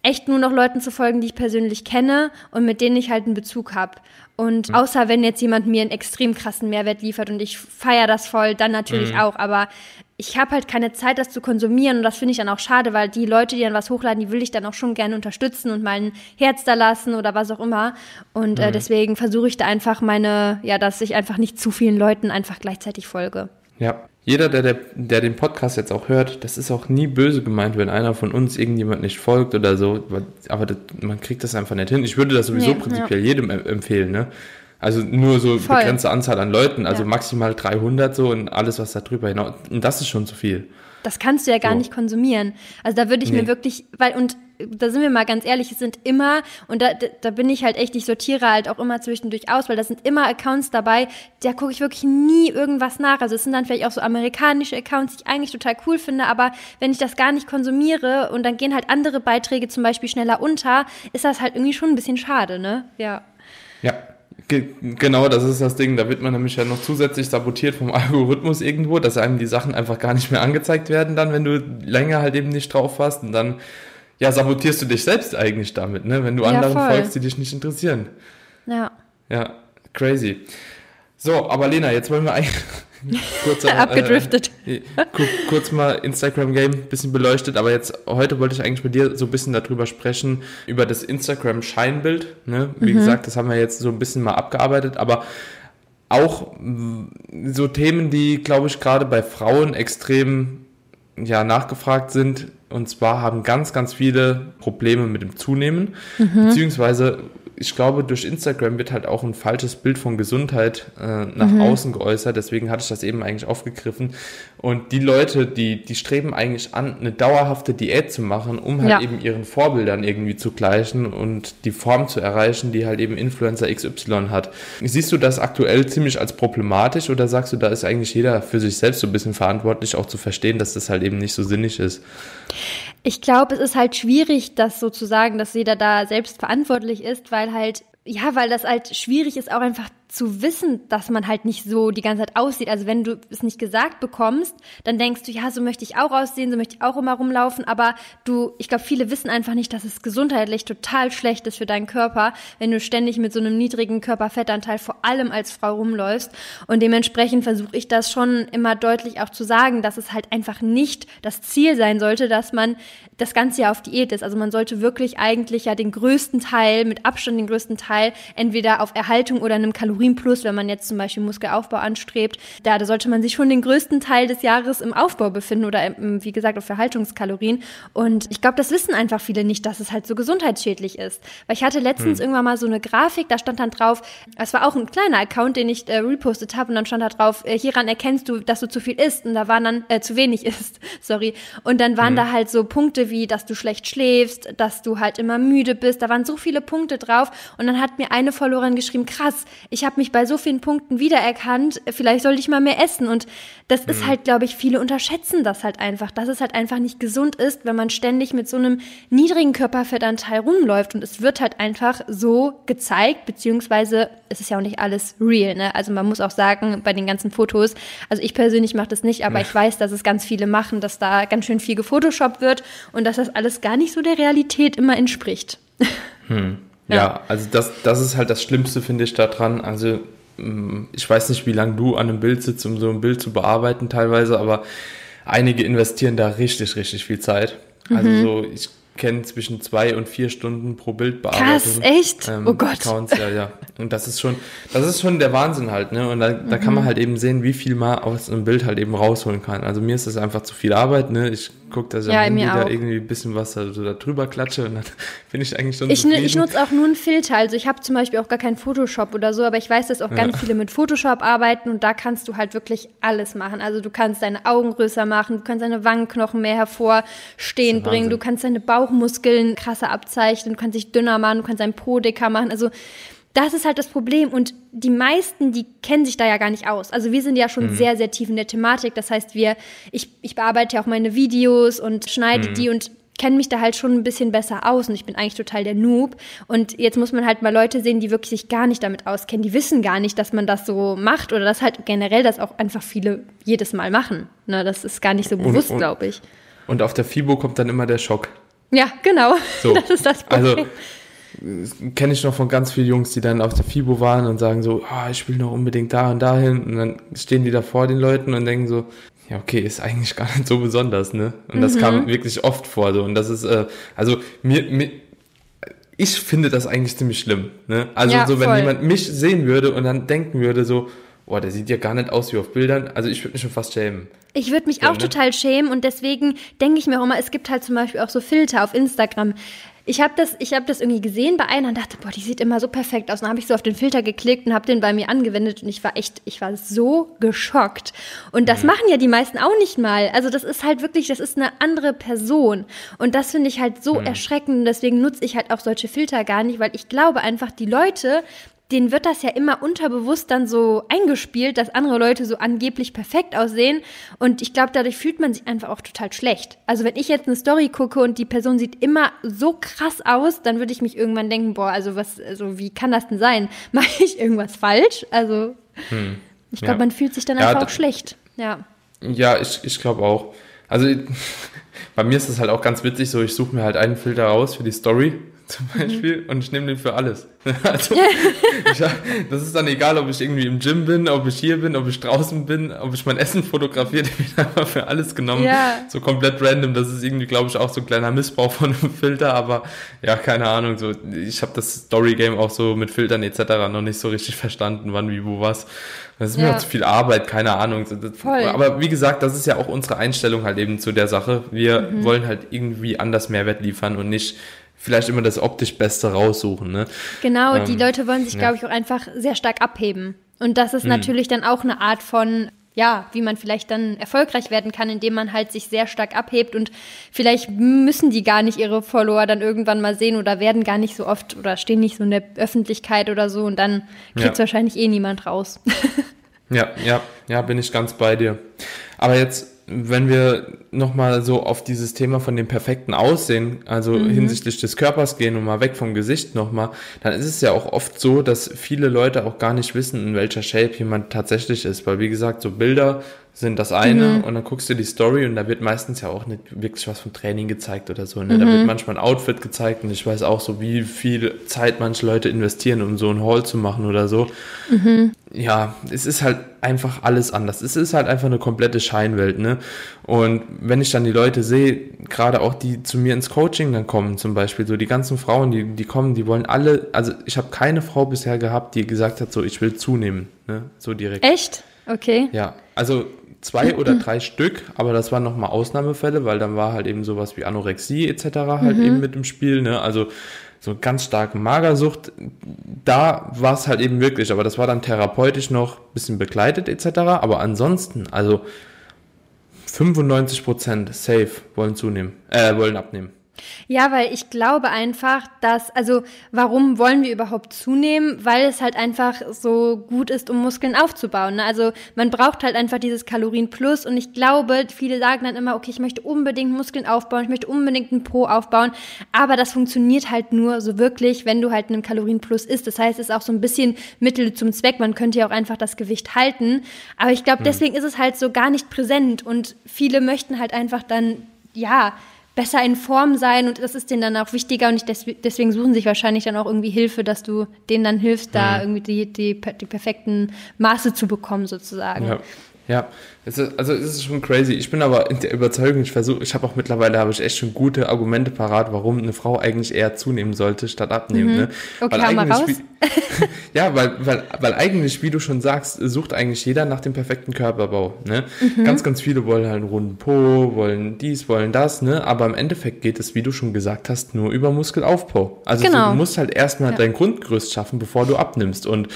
Echt nur noch Leuten zu folgen, die ich persönlich kenne und mit denen ich halt einen Bezug habe. Und mhm. außer wenn jetzt jemand mir einen extrem krassen Mehrwert liefert und ich feiere das voll, dann natürlich mhm. auch. Aber ich habe halt keine Zeit, das zu konsumieren und das finde ich dann auch schade, weil die Leute, die dann was hochladen, die will ich dann auch schon gerne unterstützen und mal ein Herz da lassen oder was auch immer. Und äh, mhm. äh, deswegen versuche ich da einfach meine, ja, dass ich einfach nicht zu vielen Leuten einfach gleichzeitig folge. Ja, jeder, der, der, der den Podcast jetzt auch hört, das ist auch nie böse gemeint, wenn einer von uns irgendjemand nicht folgt oder so. Aber das, man kriegt das einfach nicht hin. Ich würde das sowieso nee, prinzipiell ja. jedem empfehlen, ne? Also nur so Voll. begrenzte Anzahl an Leuten, also ja. maximal 300 so und alles, was da drüber hinaus. Und das ist schon zu viel. Das kannst du ja gar so. nicht konsumieren. Also da würde ich nee. mir wirklich, weil, und da sind wir mal ganz ehrlich, es sind immer, und da, da bin ich halt echt, ich sortiere halt auch immer zwischendurch aus, weil da sind immer Accounts dabei, da gucke ich wirklich nie irgendwas nach. Also es sind dann vielleicht auch so amerikanische Accounts, die ich eigentlich total cool finde, aber wenn ich das gar nicht konsumiere und dann gehen halt andere Beiträge zum Beispiel schneller unter, ist das halt irgendwie schon ein bisschen schade, ne? Ja. Ja, Genau, das ist das Ding. Da wird man nämlich ja noch zusätzlich sabotiert vom [LAUGHS] Algorithmus irgendwo, dass einem die Sachen einfach gar nicht mehr angezeigt werden, dann, wenn du länger halt eben nicht drauf warst. Und dann, ja, sabotierst du dich selbst eigentlich damit, ne? Wenn du ja, anderen voll. folgst, die dich nicht interessieren. Ja. Ja, crazy. So, aber Lena, jetzt wollen wir eigentlich. [LAUGHS] kurz, Abgedriftet. Äh, kurz mal Instagram-Game, bisschen beleuchtet, aber jetzt heute wollte ich eigentlich mit dir so ein bisschen darüber sprechen, über das Instagram-Scheinbild. Ne? Wie mhm. gesagt, das haben wir jetzt so ein bisschen mal abgearbeitet, aber auch so Themen, die, glaube ich, gerade bei Frauen extrem ja, nachgefragt sind. Und zwar haben ganz, ganz viele Probleme mit dem Zunehmen, mhm. beziehungsweise ich glaube, durch Instagram wird halt auch ein falsches Bild von Gesundheit äh, nach mhm. außen geäußert. Deswegen hatte ich das eben eigentlich aufgegriffen. Und die Leute, die, die streben eigentlich an, eine dauerhafte Diät zu machen, um halt ja. eben ihren Vorbildern irgendwie zu gleichen und die Form zu erreichen, die halt eben Influencer XY hat. Siehst du das aktuell ziemlich als problematisch oder sagst du, da ist eigentlich jeder für sich selbst so ein bisschen verantwortlich, auch zu verstehen, dass das halt eben nicht so sinnig ist? Ich glaube, es ist halt schwierig, das sozusagen, dass jeder da selbst verantwortlich ist, weil halt, ja, weil das halt schwierig ist, auch einfach zu wissen, dass man halt nicht so die ganze Zeit aussieht. Also wenn du es nicht gesagt bekommst, dann denkst du, ja, so möchte ich auch aussehen, so möchte ich auch immer rumlaufen. Aber du, ich glaube, viele wissen einfach nicht, dass es gesundheitlich total schlecht ist für deinen Körper, wenn du ständig mit so einem niedrigen Körperfettanteil vor allem als Frau rumläufst. Und dementsprechend versuche ich das schon immer deutlich auch zu sagen, dass es halt einfach nicht das Ziel sein sollte, dass man das ganze Jahr auf Diät ist. Also man sollte wirklich eigentlich ja den größten Teil, mit Abstand den größten Teil, entweder auf Erhaltung oder einem Kalorien Kalorienplus, wenn man jetzt zum Beispiel Muskelaufbau anstrebt. Da, da sollte man sich schon den größten Teil des Jahres im Aufbau befinden oder im, wie gesagt auf Verhaltungskalorien. Und ich glaube, das wissen einfach viele nicht, dass es halt so gesundheitsschädlich ist. Weil ich hatte letztens hm. irgendwann mal so eine Grafik, da stand dann drauf, es war auch ein kleiner Account, den ich äh, repostet habe und dann stand da drauf, äh, hieran erkennst du, dass du zu viel isst und da waren dann äh, zu wenig isst, [LAUGHS] sorry. Und dann waren hm. da halt so Punkte wie, dass du schlecht schläfst, dass du halt immer müde bist. Da waren so viele Punkte drauf und dann hat mir eine Followerin geschrieben, krass, ich habe habe mich bei so vielen Punkten wiedererkannt, vielleicht sollte ich mal mehr essen. Und das ist halt, glaube ich, viele unterschätzen das halt einfach, dass es halt einfach nicht gesund ist, wenn man ständig mit so einem niedrigen Körperfettanteil rumläuft. Und es wird halt einfach so gezeigt, beziehungsweise es ist ja auch nicht alles real. Ne? Also man muss auch sagen, bei den ganzen Fotos, also ich persönlich mache das nicht, aber ja. ich weiß, dass es ganz viele machen, dass da ganz schön viel gefotoshoppt wird und dass das alles gar nicht so der Realität immer entspricht. Hm. Ja. ja, also das, das ist halt das Schlimmste, finde ich, daran. Also mm, ich weiß nicht, wie lange du an einem Bild sitzt, um so ein Bild zu bearbeiten teilweise, aber einige investieren da richtig, richtig viel Zeit. Also mhm. Also so, ich kenne zwischen zwei und vier Stunden pro Bild. Krass, echt? Ähm, oh Gott. Accounts, ja, ja. Und das ist schon, das ist schon der Wahnsinn halt, ne? Und da, da kann man mhm. halt eben sehen, wie viel man aus einem Bild halt eben rausholen kann. Also mir ist das einfach zu viel Arbeit, ne? Ich gucke, dass ich ja, am Handy da irgendwie ein bisschen was da, so da drüber klatsche und dann [LAUGHS] bin ich eigentlich schon Ich, ich nutze auch nur einen Filter. Also ich habe zum Beispiel auch gar keinen Photoshop oder so, aber ich weiß, dass auch ja. ganz viele mit Photoshop arbeiten und da kannst du halt wirklich alles machen. Also du kannst deine Augen größer machen, du kannst deine Wangenknochen mehr hervorstehen bringen, du kannst deine Bauchmuskeln krasser abzeichnen, du kannst dich dünner machen, du kannst dein Po dicker machen. Also das ist halt das Problem. Und die meisten, die kennen sich da ja gar nicht aus. Also wir sind ja schon mhm. sehr, sehr tief in der Thematik. Das heißt, wir, ich, ich bearbeite ja auch meine Videos und schneide mhm. die und kenne mich da halt schon ein bisschen besser aus und ich bin eigentlich total der Noob. Und jetzt muss man halt mal Leute sehen, die wirklich sich gar nicht damit auskennen. Die wissen gar nicht, dass man das so macht oder dass halt generell das auch einfach viele jedes Mal machen. Ne, das ist gar nicht so bewusst, glaube ich. Und auf der FIBO kommt dann immer der Schock. Ja, genau. So. [LAUGHS] Das ist das Problem. Also, kenne ich noch von ganz vielen Jungs, die dann auf der FIBO waren und sagen so, oh, ich will noch unbedingt da und dahin. Und dann stehen die da vor den Leuten und denken so, ja, okay, ist eigentlich gar nicht so besonders, ne? Und das mhm. kam wirklich oft vor. So. Und das ist, äh, also mir, mir, ich finde das eigentlich ziemlich schlimm. Ne? Also ja, so, wenn voll. jemand mich sehen würde und dann denken würde, so, boah, der sieht ja gar nicht aus wie auf Bildern. Also ich würde mich schon fast schämen. Ich würde mich so, auch ne? total schämen und deswegen denke ich mir auch immer, es gibt halt zum Beispiel auch so Filter auf Instagram. Ich habe das, hab das irgendwie gesehen bei einer und dachte, boah, die sieht immer so perfekt aus. Und dann habe ich so auf den Filter geklickt und habe den bei mir angewendet und ich war echt, ich war so geschockt. Und das mhm. machen ja die meisten auch nicht mal. Also das ist halt wirklich, das ist eine andere Person. Und das finde ich halt so mhm. erschreckend. Und deswegen nutze ich halt auch solche Filter gar nicht, weil ich glaube einfach, die Leute denen wird das ja immer unterbewusst dann so eingespielt, dass andere Leute so angeblich perfekt aussehen. Und ich glaube, dadurch fühlt man sich einfach auch total schlecht. Also wenn ich jetzt eine Story gucke und die Person sieht immer so krass aus, dann würde ich mich irgendwann denken, boah, also was, also wie kann das denn sein? [LAUGHS] Mache ich irgendwas falsch? Also hm. ich glaube, ja. man fühlt sich dann ja, einfach auch schlecht. Ja. Ja, ich, ich glaube auch. Also [LAUGHS] bei mir ist es halt auch ganz witzig, so ich suche mir halt einen Filter raus für die Story zum Beispiel mhm. und ich nehme den für alles. [LAUGHS] [LAUGHS] Also, ich, das ist dann egal, ob ich irgendwie im Gym bin, ob ich hier bin, ob ich draußen bin, ob ich mein Essen fotografiere, [LAUGHS] den ich einfach für alles genommen. Ja. So komplett random. Das ist irgendwie, glaube ich, auch so ein kleiner Missbrauch von einem Filter, aber ja, keine Ahnung. So, ich habe das Story Game auch so mit Filtern etc. noch nicht so richtig verstanden, wann, wie, wo, was. Das ist mir auch zu viel Arbeit, keine Ahnung. Voll. Aber wie gesagt, das ist ja auch unsere Einstellung halt eben zu der Sache. Wir mhm. wollen halt irgendwie anders Mehrwert liefern und nicht vielleicht immer das optisch Beste raussuchen. Ne? Genau, ähm, die Leute wollen sich, ja. glaube ich, auch einfach sehr stark abheben. Und das ist mhm. natürlich dann auch eine Art von ja, wie man vielleicht dann erfolgreich werden kann, indem man halt sich sehr stark abhebt und vielleicht müssen die gar nicht ihre Follower dann irgendwann mal sehen oder werden gar nicht so oft oder stehen nicht so in der Öffentlichkeit oder so und dann kriegt ja. wahrscheinlich eh niemand raus. [LAUGHS] ja, ja, ja, bin ich ganz bei dir. Aber jetzt wenn wir nochmal so auf dieses Thema von dem perfekten Aussehen, also mhm. hinsichtlich des Körpers gehen und mal weg vom Gesicht nochmal, dann ist es ja auch oft so, dass viele Leute auch gar nicht wissen, in welcher Shape jemand tatsächlich ist. Weil wie gesagt, so Bilder sind das eine mhm. und dann guckst du die Story und da wird meistens ja auch nicht wirklich was vom Training gezeigt oder so. Ne? Mhm. Da wird manchmal ein Outfit gezeigt und ich weiß auch so, wie viel Zeit manche Leute investieren, um so ein Haul zu machen oder so. Mhm. Ja, es ist halt einfach alles anders. Es ist halt einfach eine komplette Scheinwelt, ne? Und wenn ich dann die Leute sehe, gerade auch die zu mir ins Coaching dann kommen, zum Beispiel, so die ganzen Frauen, die, die kommen, die wollen alle, also ich habe keine Frau bisher gehabt, die gesagt hat, so ich will zunehmen, ne? So direkt. Echt? Okay. Ja, also zwei oder drei Stück, aber das waren nochmal Ausnahmefälle, weil dann war halt eben sowas wie Anorexie etc. halt mhm. eben mit im Spiel, ne? Also so ganz starke Magersucht, da war es halt eben wirklich, aber das war dann therapeutisch noch ein bisschen begleitet etc. Aber ansonsten, also 95% safe wollen zunehmen, äh, wollen abnehmen. Ja, weil ich glaube einfach, dass, also warum wollen wir überhaupt zunehmen? Weil es halt einfach so gut ist, um Muskeln aufzubauen. Ne? Also man braucht halt einfach dieses Kalorienplus und ich glaube, viele sagen dann immer, okay, ich möchte unbedingt Muskeln aufbauen, ich möchte unbedingt einen Po aufbauen, aber das funktioniert halt nur so wirklich, wenn du halt einen Kalorienplus isst. Das heißt, es ist auch so ein bisschen Mittel zum Zweck. Man könnte ja auch einfach das Gewicht halten, aber ich glaube, hm. deswegen ist es halt so gar nicht präsent und viele möchten halt einfach dann, ja, besser in Form sein und das ist denen dann auch wichtiger und ich deswegen suchen sich wahrscheinlich dann auch irgendwie Hilfe, dass du denen dann hilfst, da mhm. irgendwie die, die, die perfekten Maße zu bekommen sozusagen. Ja. Ja, es ist, also es ist schon crazy. Ich bin aber in der Überzeugung, ich versuche, ich habe auch mittlerweile habe ich echt schon gute Argumente parat, warum eine Frau eigentlich eher zunehmen sollte statt abnehmen. Mhm. Ne? Okay, weil mal raus. Wie, [LAUGHS] ja, weil, weil, weil eigentlich, wie du schon sagst, sucht eigentlich jeder nach dem perfekten Körperbau. Ne? Mhm. Ganz, ganz viele wollen halt einen runden Po, wollen dies, wollen das, ne? Aber im Endeffekt geht es, wie du schon gesagt hast, nur über Muskelaufbau. Also genau. so, du musst halt erstmal ja. dein Grundgerüst schaffen, bevor du abnimmst. Und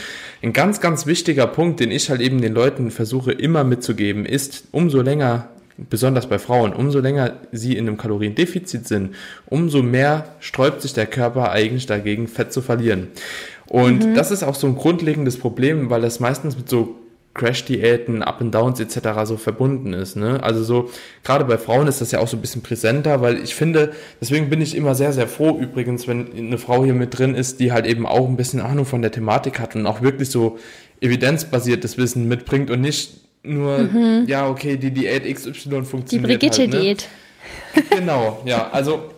ein ganz, ganz wichtiger Punkt, den ich halt eben den Leuten versuche immer mitzugeben, ist, umso länger, besonders bei Frauen, umso länger sie in einem Kaloriendefizit sind, umso mehr sträubt sich der Körper eigentlich dagegen, Fett zu verlieren. Und mhm. das ist auch so ein grundlegendes Problem, weil das meistens mit so Crash-Diäten, Up and Downs etc. so verbunden ist. Ne? Also so, gerade bei Frauen ist das ja auch so ein bisschen präsenter, weil ich finde, deswegen bin ich immer sehr, sehr froh übrigens, wenn eine Frau hier mit drin ist, die halt eben auch ein bisschen Ahnung von der Thematik hat und auch wirklich so evidenzbasiertes Wissen mitbringt und nicht nur, mhm. ja, okay, die Diät XY funktioniert. Die Brigitte-Diät. Halt, ne? Genau, ja, also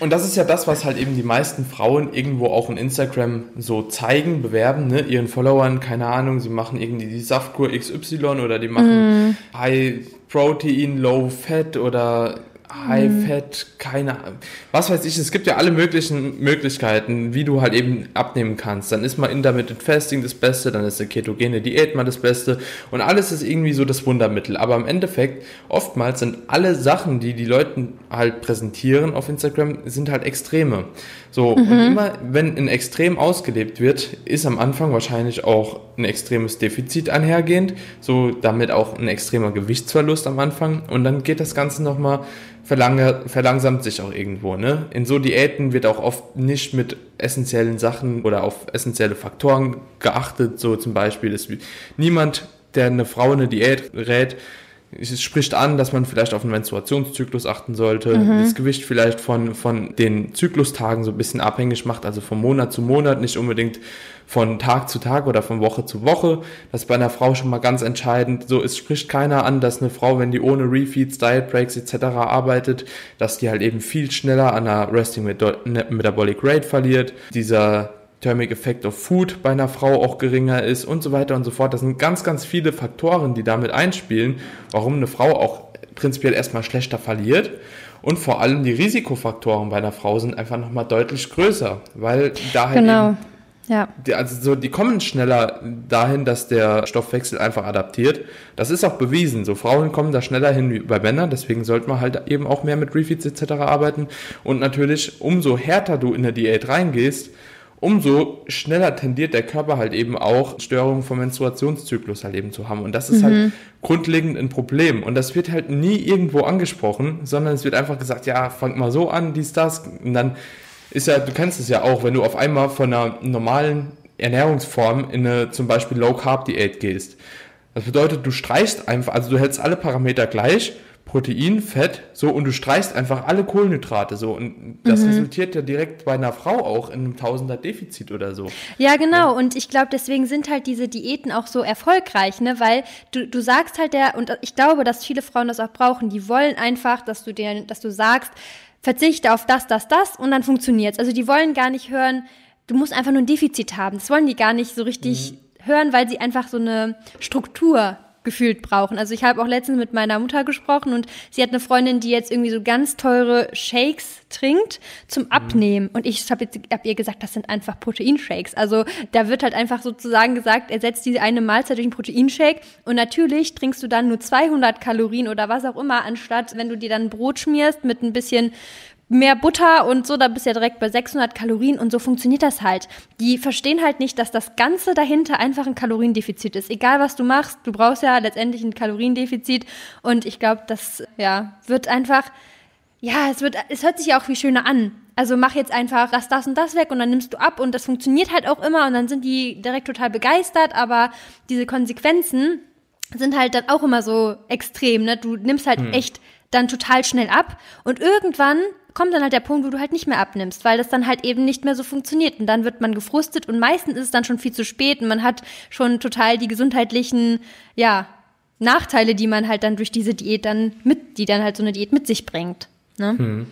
und das ist ja das, was halt eben die meisten Frauen irgendwo auch in Instagram so zeigen, bewerben, ne, ihren Followern, keine Ahnung, sie machen irgendwie die Saftkur XY oder die machen mm. High Protein, Low Fat oder High-Fat, mhm. keine Ahnung. Was weiß ich, es gibt ja alle möglichen Möglichkeiten, wie du halt eben abnehmen kannst. Dann ist mal Intermittent Fasting das Beste, dann ist eine ketogene Diät mal das Beste und alles ist irgendwie so das Wundermittel. Aber im Endeffekt, oftmals sind alle Sachen, die die Leute halt präsentieren auf Instagram, sind halt Extreme. So, mhm. und immer wenn ein Extrem ausgelebt wird, ist am Anfang wahrscheinlich auch ein extremes Defizit einhergehend, so damit auch ein extremer Gewichtsverlust am Anfang und dann geht das Ganze nochmal verlang verlangsamt sich auch irgendwo. Ne? In so Diäten wird auch oft nicht mit essentiellen Sachen oder auf essentielle Faktoren geachtet. So zum Beispiel ist niemand, der eine Frau eine Diät rät, es spricht an, dass man vielleicht auf den Menstruationszyklus achten sollte, mhm. das Gewicht vielleicht von, von den Zyklustagen so ein bisschen abhängig macht, also von Monat zu Monat, nicht unbedingt von Tag zu Tag oder von Woche zu Woche. Das ist bei einer Frau schon mal ganz entscheidend. So, es spricht keiner an, dass eine Frau, wenn die ohne Refeeds, Diet Breaks etc. arbeitet, dass die halt eben viel schneller an der Resting Metabolic Rate verliert. Dieser Thermic Effect of Food bei einer Frau auch geringer ist und so weiter und so fort. Das sind ganz, ganz viele Faktoren, die damit einspielen, warum eine Frau auch prinzipiell erstmal schlechter verliert. Und vor allem die Risikofaktoren bei einer Frau sind einfach nochmal deutlich größer, weil da halt genau. ja. Die, also so, die kommen schneller dahin, dass der Stoffwechsel einfach adaptiert. Das ist auch bewiesen. So Frauen kommen da schneller hin wie bei Männern, deswegen sollte man halt eben auch mehr mit Refeeds etc. arbeiten. Und natürlich, umso härter du in der Diät reingehst, umso schneller tendiert der Körper halt eben auch Störungen vom Menstruationszyklus halt eben zu haben. Und das ist halt mhm. halt grundlegend ein Problem. Und das wird halt nie irgendwo angesprochen, sondern es wird einfach gesagt, ja, fang mal so an, dies, das. Und dann ist ja, du kennst es ja auch, wenn du auf einmal von einer normalen Ernährungsform in eine zum Beispiel Low Carb Diät gehst. Das bedeutet, du streichst einfach, also du hältst alle Parameter gleich Protein, Fett, so und du streichst einfach alle Kohlenhydrate so und das mhm. resultiert ja direkt bei einer Frau auch in einem Tausender Defizit oder so. Ja, genau ja. und ich glaube, deswegen sind halt diese Diäten auch so erfolgreich, ne, weil du, du sagst halt der und ich glaube, dass viele Frauen das auch brauchen, die wollen einfach, dass du dir, dass du sagst, verzichte auf das, das, das und dann funktioniert's. Also die wollen gar nicht hören, du musst einfach nur ein Defizit haben. Das wollen die gar nicht so richtig mhm. hören, weil sie einfach so eine Struktur gefühlt brauchen. Also ich habe auch letztens mit meiner Mutter gesprochen und sie hat eine Freundin, die jetzt irgendwie so ganz teure Shakes trinkt zum mhm. Abnehmen. Mhm. Und ich habe hab ihr gesagt, das sind einfach Proteinshakes. Also da wird halt einfach sozusagen gesagt, ersetzt diese eine Mahlzeit durch einen Proteinshake und natürlich trinkst du dann nur 200 Kalorien oder was auch immer, anstatt wenn du dir dann Brot schmierst mit ein bisschen mehr Butter und so, da bist du ja direkt bei 600 Kalorien und so funktioniert das halt. Die verstehen halt nicht, dass das Ganze dahinter einfach ein Kaloriendefizit ist. Egal was du machst, du brauchst ja letztendlich ein Kaloriendefizit und ich glaube, das ja, wird einfach ja, es wird, es hört sich ja auch viel schöner an. Also mach jetzt einfach das, das und das weg und dann nimmst du ab und das funktioniert halt auch immer und dann sind die direkt total begeistert, aber diese Konsequenzen sind halt dann auch immer so extrem, ne? Du nimmst halt hm. echt dann total schnell ab und irgendwann kommt dann halt der Punkt, wo du halt nicht mehr abnimmst, weil das dann halt eben nicht mehr so funktioniert und dann wird man gefrustet und meistens ist es dann schon viel zu spät und man hat schon total die gesundheitlichen, ja, Nachteile, die man halt dann durch diese Diät dann mit, die dann halt so eine Diät mit sich bringt. Ne? Hm.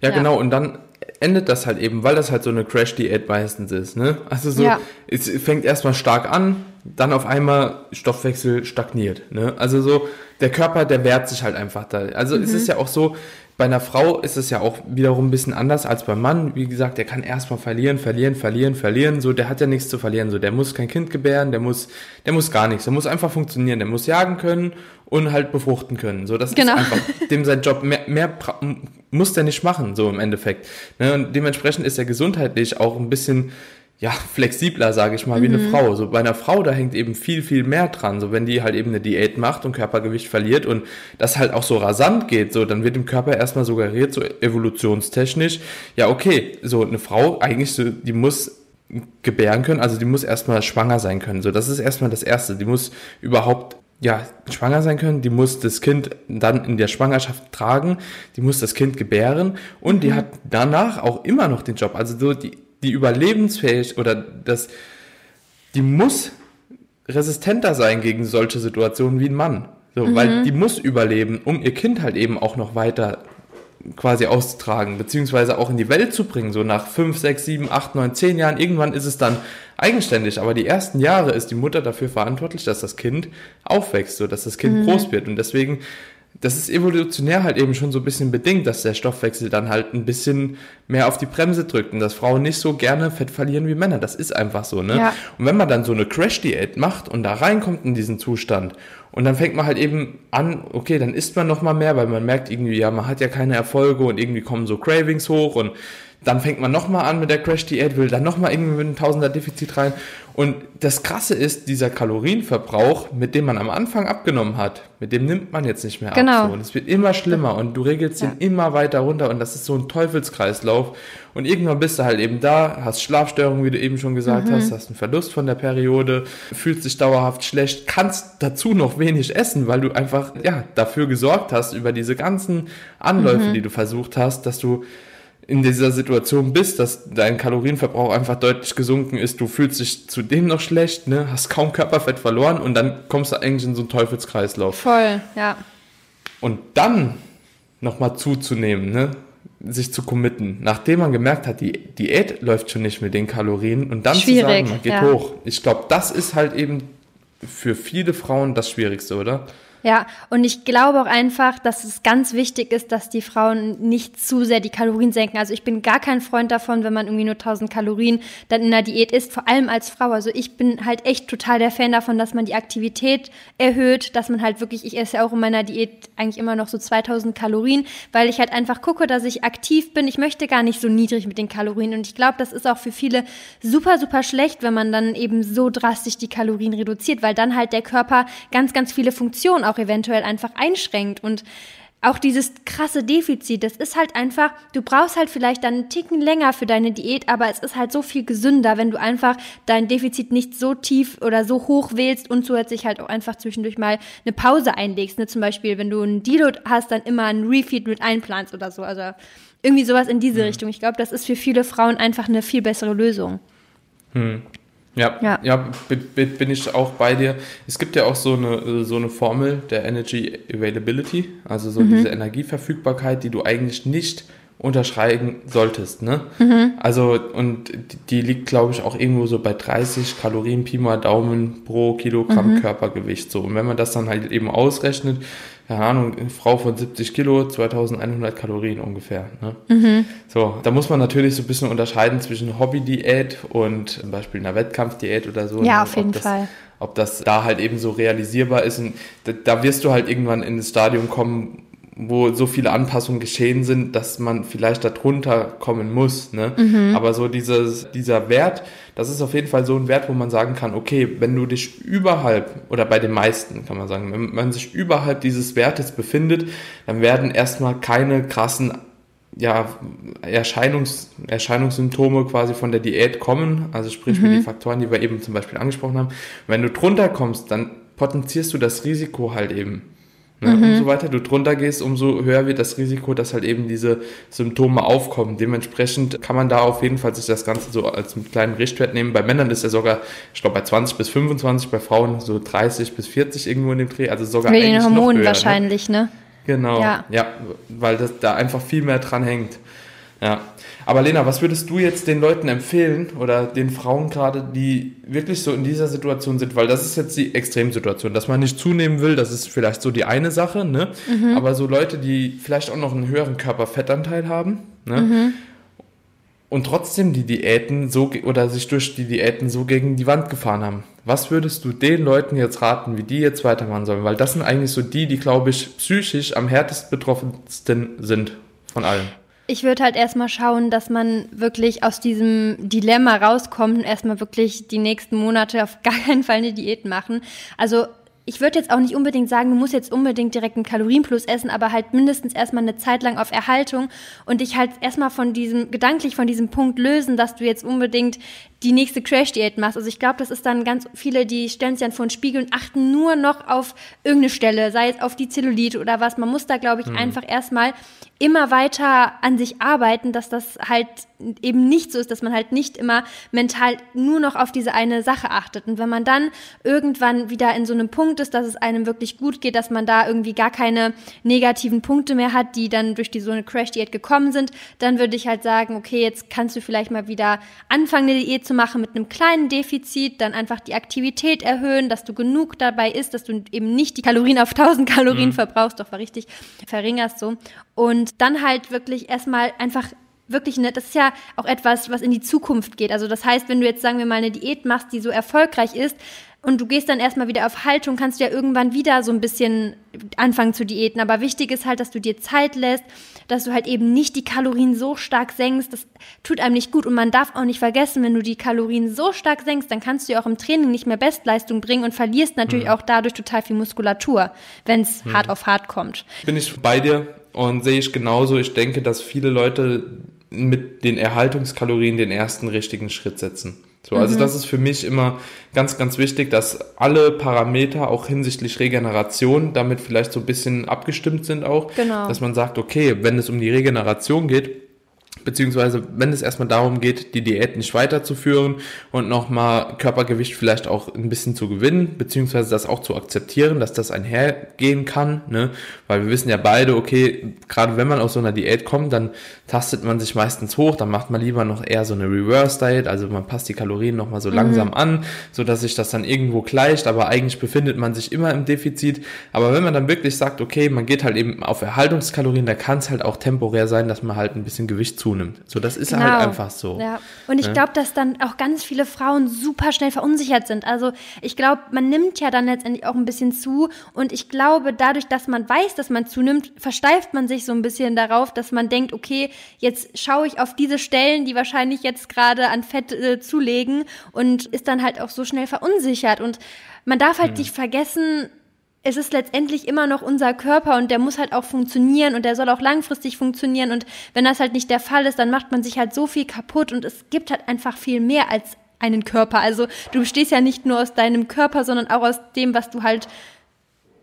Ja, ja, genau. Und dann endet das halt eben, weil das halt so eine Crash-Diät meistens ist. Ne? Also so, ja. es fängt erstmal stark an, dann auf einmal Stoffwechsel stagniert. Ne? Also so, der Körper, der wehrt sich halt einfach da. Also mhm. es ist ja auch so, bei einer Frau ist es ja auch wiederum ein bisschen anders als beim Mann. Wie gesagt, der kann erstmal verlieren, verlieren, verlieren, verlieren. So, der hat ja nichts zu verlieren. So, der muss kein Kind gebären, der muss, der muss gar nichts. Der muss einfach funktionieren. Der muss jagen können und halt befruchten können. So, das genau. ist einfach dem sein Job. Mehr, mehr muss der nicht machen, so im Endeffekt. Ne? Und dementsprechend ist er gesundheitlich auch ein bisschen ja, flexibler, sage ich mal, mhm. wie eine mhm. Frau. So bei einer Frau, da hängt eben viel, viel mehr dran. So wenn die halt eben eine Diät macht und Körpergewicht verliert und das halt auch so rasant geht, so dann wird dem Körper erstmal suggeriert, so evolutionstechnisch, ja, okay, so eine Frau eigentlich so, die muss gebären können, also die muss erstmal schwanger sein können. So, das ist erstmal das Erste. Die muss überhaupt ja, schwanger sein können, die muss das Kind dann in der Schwangerschaft tragen, die muss das Kind gebären und die mhm. hat danach auch immer noch den Job. Also so die die überlebensfähig oder das, die muss resistenter sein gegen solche Situationen wie ein Mann. So, mhm. weil die muss überleben, um ihr Kind halt eben auch noch weiter quasi auszutragen, beziehungsweise auch in die Welt zu bringen. So nach fünf, sechs, sieben, acht, neun, zehn Jahren, irgendwann ist es dann eigenständig. Aber die ersten Jahre ist die Mutter dafür verantwortlich, dass das Kind aufwächst, so dass das Kind mhm. groß wird. Und deswegen das ist evolutionär halt eben schon so ein bisschen bedingt, dass der Stoffwechsel dann halt ein bisschen mehr auf die Bremse drückt und dass Frauen nicht so gerne Fett verlieren wie Männer. Das ist einfach so, ne? Ja. Und wenn man dann so eine Crash-Diät macht und da reinkommt in diesen Zustand und dann fängt man halt eben an, okay, dann isst man noch mal mehr, weil man merkt irgendwie, ja, man hat ja keine Erfolge und irgendwie kommen so Cravings hoch und dann fängt man nochmal an mit der Crash-Diät, will dann nochmal irgendwie mit einem Tausender-Defizit rein. Und das Krasse ist, dieser Kalorienverbrauch, mit dem man am Anfang abgenommen hat, mit dem nimmt man jetzt nicht mehr genau. ab. So. Und es wird immer schlimmer und du regelst ja. ihn immer weiter runter und das ist so ein Teufelskreislauf. Und irgendwann bist du halt eben da, hast Schlafstörungen, wie du eben schon gesagt mhm. hast, hast einen Verlust von der Periode, fühlst dich dauerhaft schlecht, kannst dazu noch wenig essen, weil du einfach, ja, dafür gesorgt hast, über diese ganzen Anläufe, mhm. die du versucht hast, dass du in dieser Situation bist, dass dein Kalorienverbrauch einfach deutlich gesunken ist, du fühlst dich zudem noch schlecht, ne, hast kaum Körperfett verloren und dann kommst du eigentlich in so einen Teufelskreislauf. Voll, ja. Und dann nochmal zuzunehmen, ne, sich zu committen, nachdem man gemerkt hat, die Diät läuft schon nicht mit den Kalorien und dann Schwierig, zu sagen, man geht ja. hoch. Ich glaube, das ist halt eben für viele Frauen das Schwierigste, oder? Ja, und ich glaube auch einfach, dass es ganz wichtig ist, dass die Frauen nicht zu sehr die Kalorien senken. Also ich bin gar kein Freund davon, wenn man irgendwie nur 1000 Kalorien dann in der Diät isst, vor allem als Frau. Also ich bin halt echt total der Fan davon, dass man die Aktivität erhöht, dass man halt wirklich, ich esse ja auch in meiner Diät eigentlich immer noch so 2000 Kalorien, weil ich halt einfach gucke, dass ich aktiv bin. Ich möchte gar nicht so niedrig mit den Kalorien und ich glaube, das ist auch für viele super, super schlecht, wenn man dann eben so drastisch die Kalorien reduziert, weil dann halt der Körper ganz, ganz viele Funktionen auch eventuell einfach einschränkt und auch dieses krasse Defizit, das ist halt einfach, du brauchst halt vielleicht dann einen Ticken länger für deine Diät, aber es ist halt so viel gesünder, wenn du einfach dein Defizit nicht so tief oder so hoch wählst und zusätzlich halt auch einfach zwischendurch mal eine Pause einlegst. Ne? Zum Beispiel, wenn du einen Deload hast, dann immer einen Refeed mit einplanst oder so. Also irgendwie sowas in diese mhm. Richtung. Ich glaube, das ist für viele Frauen einfach eine viel bessere Lösung. Hm. Ja, ja, ja, bin ich auch bei dir. Es gibt ja auch so eine, so eine Formel der Energy Availability, also so mhm. diese Energieverfügbarkeit, die du eigentlich nicht unterschreiben solltest. Ne? Mhm. Also, und die liegt, glaube ich, auch irgendwo so bei 30 Kalorien Pi mal Daumen pro Kilogramm mhm. Körpergewicht. So. Und wenn man das dann halt eben ausrechnet, keine Ahnung, eine Frau von 70 Kilo, 2100 Kalorien ungefähr. Ne? Mhm. So, da muss man natürlich so ein bisschen unterscheiden zwischen Hobby-Diät und zum Beispiel einer Wettkampfdiät oder so. Ja, ne? auf jeden das, Fall. Ob das da halt eben so realisierbar ist. Und da, da wirst du halt irgendwann in das Stadium kommen, wo so viele Anpassungen geschehen sind, dass man vielleicht darunter kommen muss. Ne? Mhm. Aber so dieses, dieser Wert, das ist auf jeden Fall so ein Wert, wo man sagen kann, okay, wenn du dich überhalb, oder bei den meisten kann man sagen, wenn man sich überhalb dieses Wertes befindet, dann werden erstmal keine krassen ja, Erscheinungs, Erscheinungssymptome quasi von der Diät kommen, also sprich mhm. wie die Faktoren, die wir eben zum Beispiel angesprochen haben. wenn du drunter kommst, dann potenzierst du das Risiko halt eben. Ne? Mhm. Umso weiter du drunter gehst, umso höher wird das Risiko, dass halt eben diese Symptome aufkommen. Dementsprechend kann man da auf jeden Fall sich das Ganze so als einen kleinen Richtwert nehmen. Bei Männern ist er sogar, ich glaube, bei 20 bis 25, bei Frauen so 30 bis 40 irgendwo in dem Dreh, also sogar Wegen den Hormonen höher, ne? wahrscheinlich, ne? ne? Genau, ja. ja, weil das da einfach viel mehr dran hängt. Ja. Aber Lena, was würdest du jetzt den Leuten empfehlen oder den Frauen gerade, die wirklich so in dieser Situation sind? Weil das ist jetzt die Extremsituation, dass man nicht zunehmen will, das ist vielleicht so die eine Sache, ne? Mhm. Aber so Leute, die vielleicht auch noch einen höheren Körperfettanteil haben, ne? Mhm. Und trotzdem die Diäten so oder sich durch die Diäten so gegen die Wand gefahren haben. Was würdest du den Leuten jetzt raten, wie die jetzt weitermachen sollen? Weil das sind eigentlich so die, die, glaube ich, psychisch am härtest betroffensten sind von allen. Ich würde halt erstmal schauen, dass man wirklich aus diesem Dilemma rauskommt und erstmal wirklich die nächsten Monate auf [LAUGHS] gar keinen Fall eine Diät machen. Also ich würde jetzt auch nicht unbedingt sagen, du musst jetzt unbedingt direkt einen Kalorienplus essen, aber halt mindestens erstmal eine Zeit lang auf Erhaltung und dich halt erstmal von diesem, gedanklich von diesem Punkt lösen, dass du jetzt unbedingt die nächste Crash-Diät machst. Also ich glaube, das ist dann ganz viele, die stellen sich dann vor den Spiegel und achten nur noch auf irgendeine Stelle, sei es auf die Zellulite oder was. Man muss da, glaube ich, mhm. einfach erstmal immer weiter an sich arbeiten, dass das halt eben nicht so ist, dass man halt nicht immer mental nur noch auf diese eine Sache achtet. Und wenn man dann irgendwann wieder in so einem Punkt ist, dass es einem wirklich gut geht, dass man da irgendwie gar keine negativen Punkte mehr hat, die dann durch die so eine Crash-Diät gekommen sind, dann würde ich halt sagen, okay, jetzt kannst du vielleicht mal wieder anfangen, eine Diät zu machen mit einem kleinen Defizit, dann einfach die Aktivität erhöhen, dass du genug dabei isst, dass du eben nicht die Kalorien auf 1000 Kalorien mhm. verbrauchst, doch war richtig verringerst so. Und dann halt wirklich erstmal einfach wirklich, ne, das ist ja auch etwas, was in die Zukunft geht. Also das heißt, wenn du jetzt, sagen wir mal, eine Diät machst, die so erfolgreich ist, und du gehst dann erstmal wieder auf Haltung, kannst du ja irgendwann wieder so ein bisschen anfangen zu diäten. Aber wichtig ist halt, dass du dir Zeit lässt, dass du halt eben nicht die Kalorien so stark senkst. Das tut einem nicht gut. Und man darf auch nicht vergessen, wenn du die Kalorien so stark senkst, dann kannst du ja auch im Training nicht mehr Bestleistung bringen und verlierst natürlich mhm. auch dadurch total viel Muskulatur, wenn es mhm. hart auf hart kommt. Bin ich bei dir und sehe ich genauso. Ich denke, dass viele Leute mit den Erhaltungskalorien den ersten richtigen Schritt setzen. So, also mhm. das ist für mich immer ganz, ganz wichtig, dass alle Parameter auch hinsichtlich Regeneration damit vielleicht so ein bisschen abgestimmt sind auch. Genau. Dass man sagt, okay, wenn es um die Regeneration geht, beziehungsweise wenn es erstmal darum geht, die Diät nicht weiterzuführen und nochmal Körpergewicht vielleicht auch ein bisschen zu gewinnen, beziehungsweise das auch zu akzeptieren, dass das einhergehen kann, ne? weil wir wissen ja beide, okay, gerade wenn man aus so einer Diät kommt, dann tastet man sich meistens hoch, dann macht man lieber noch eher so eine Reverse-Diet, also man passt die Kalorien nochmal so mhm. langsam an, so dass sich das dann irgendwo gleicht, aber eigentlich befindet man sich immer im Defizit, aber wenn man dann wirklich sagt, okay, man geht halt eben auf Erhaltungskalorien, da kann es halt auch temporär sein, dass man halt ein bisschen Gewicht zunimmt. So, das ist halt genau. halt einfach so. Ja. Und ich ne? glaube, dass dann auch ganz viele Frauen super schnell verunsichert sind. Also ich glaube, man nimmt ja dann letztendlich auch ein bisschen zu. Und ich glaube, dadurch, dass man weiß, dass man zunimmt, versteift man sich so ein bisschen darauf, dass man denkt, okay, jetzt schaue ich auf diese Stellen, die wahrscheinlich jetzt gerade an Fett äh, zulegen und ist dann halt auch so schnell verunsichert. Und man darf halt hm. nicht vergessen, es ist letztendlich immer noch unser Körper und der muss halt auch funktionieren und der soll auch langfristig funktionieren und wenn das halt nicht der Fall ist, dann macht man sich halt so viel kaputt und es gibt halt einfach viel mehr als einen Körper. Also du bestehst ja nicht nur aus deinem Körper, sondern auch aus dem, was du halt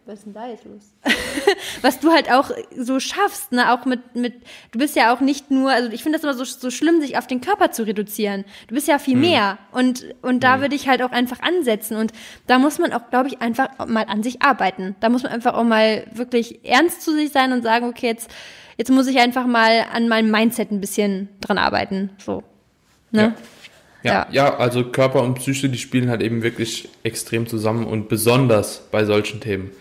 was ist denn da jetzt los? [LAUGHS] was du halt auch so schaffst, ne, auch mit, mit, du bist ja auch nicht nur, also ich finde das immer so, so schlimm, sich auf den Körper zu reduzieren. Du bist ja viel hm. mehr und, und da hm. würde ich halt auch einfach ansetzen und da muss man auch, glaube ich, einfach mal an sich arbeiten. Da muss man einfach auch mal wirklich ernst zu sich sein und sagen, okay, jetzt, jetzt muss ich einfach mal an meinem Mindset ein bisschen dran arbeiten, so, ne? Ja. Ja, ja, ja, also Körper und Psyche, die spielen halt eben wirklich extrem zusammen und besonders bei solchen Themen.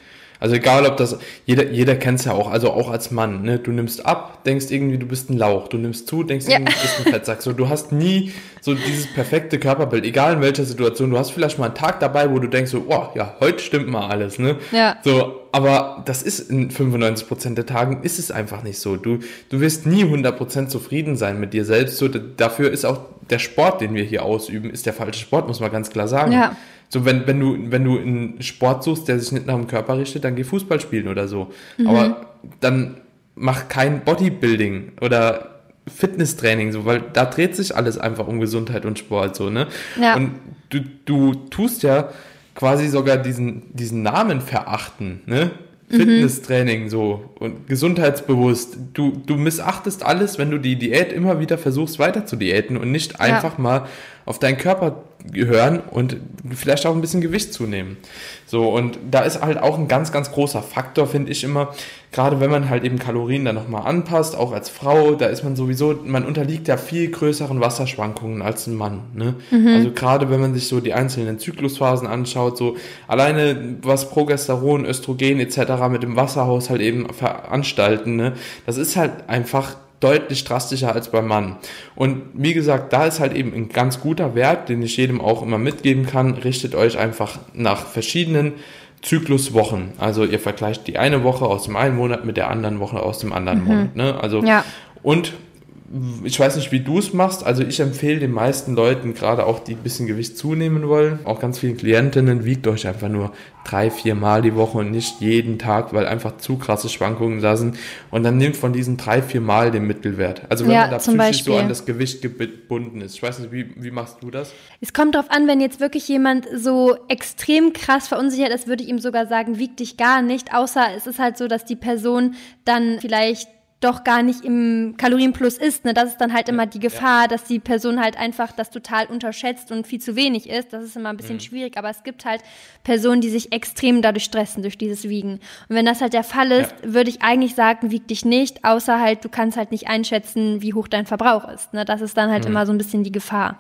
Also egal, ob das, jeder, jeder kennt es ja auch, also auch als Mann, ne? Du nimmst ab, denkst irgendwie, du bist ein Lauch, du nimmst zu, denkst Ja. irgendwie, du bist ein Fettsack. So, du hast nie so dieses perfekte Körperbild, egal in welcher Situation. Du hast vielleicht mal einen Tag dabei, wo du denkst so, oh, ja, heute stimmt mal alles, ne? Ja. So, aber das ist in 95% der Tagen ist es einfach nicht so. Du, du wirst nie 100% zufrieden sein mit dir selbst. So, dafür ist auch der Sport, den wir hier ausüben, ist der falsche Sport, muss man ganz klar sagen. Ja. So, wenn, wenn du, wenn du einen Sport suchst, der sich nicht nach dem Körper richtet, dann geh Fußball spielen oder so. Mhm. Aber dann mach kein Bodybuilding oder Fitnesstraining, so, weil da dreht sich alles einfach um Gesundheit und Sport, so, ne? Ja. Und du, du tust ja quasi sogar diesen, diesen Namen verachten, ne? Mhm. Fitnesstraining so und gesundheitsbewusst. Du, du missachtest alles, wenn du die Diät immer wieder versuchst weiter zu diäten und nicht einfach mal auf deinen Körper hören und vielleicht auch ein bisschen Gewicht zunehmen. So, und da ist halt auch ein ganz, ganz großer Faktor, finde ich immer, gerade wenn man halt eben Kalorien dann nochmal anpasst, auch als Frau, da ist man sowieso, man unterliegt ja viel größeren Wasserschwankungen als ein Mann. Ne? Also gerade wenn man sich so die einzelnen Zyklusphasen anschaut, so alleine was Progesteron, Östrogen etc. mit dem Wasserhaushalt eben veranstalten, ne? das ist halt einfach deutlich drastischer als beim Mann. Und wie gesagt, da ist halt eben ein ganz guter Wert, den ich jedem auch immer mitgeben kann. Richtet euch einfach nach verschiedenen Zykluswochen. Also ihr vergleicht die eine Woche aus dem einen Monat mit der anderen Woche aus dem anderen Monat. Ne? Also Ja. und ich weiß nicht, wie du es machst. Also ich empfehle den meisten Leuten, gerade auch die ein bisschen Gewicht zunehmen wollen, auch ganz vielen Klientinnen, wiegt euch einfach nur drei, vier Mal die Woche und nicht jeden Tag, weil einfach zu krasse Schwankungen da sind. Und dann nimmt von diesen drei, vier Mal den Mittelwert. Also wenn Ja, man da psychisch so Beispiel. an das Gewicht gebunden ist. Ich weiß nicht, wie, wie machst du das? Es kommt drauf an, wenn jetzt wirklich jemand so extrem krass verunsichert ist, würde ich ihm sogar sagen, wieg dich gar nicht, außer es ist halt so, dass die Person dann vielleicht doch gar nicht im Kalorienplus ist. Ne? Das ist dann halt immer die Gefahr, dass die Person halt einfach das total unterschätzt und viel zu wenig ist. Das ist immer ein bisschen schwierig, aber es gibt halt Personen, die sich extrem dadurch stressen, durch dieses Wiegen. Und wenn das halt der Fall ist, würde ich eigentlich sagen, wieg dich nicht, außer halt, du kannst halt nicht einschätzen, wie hoch dein Verbrauch ist. Ne? Das ist dann halt immer so ein bisschen die Gefahr.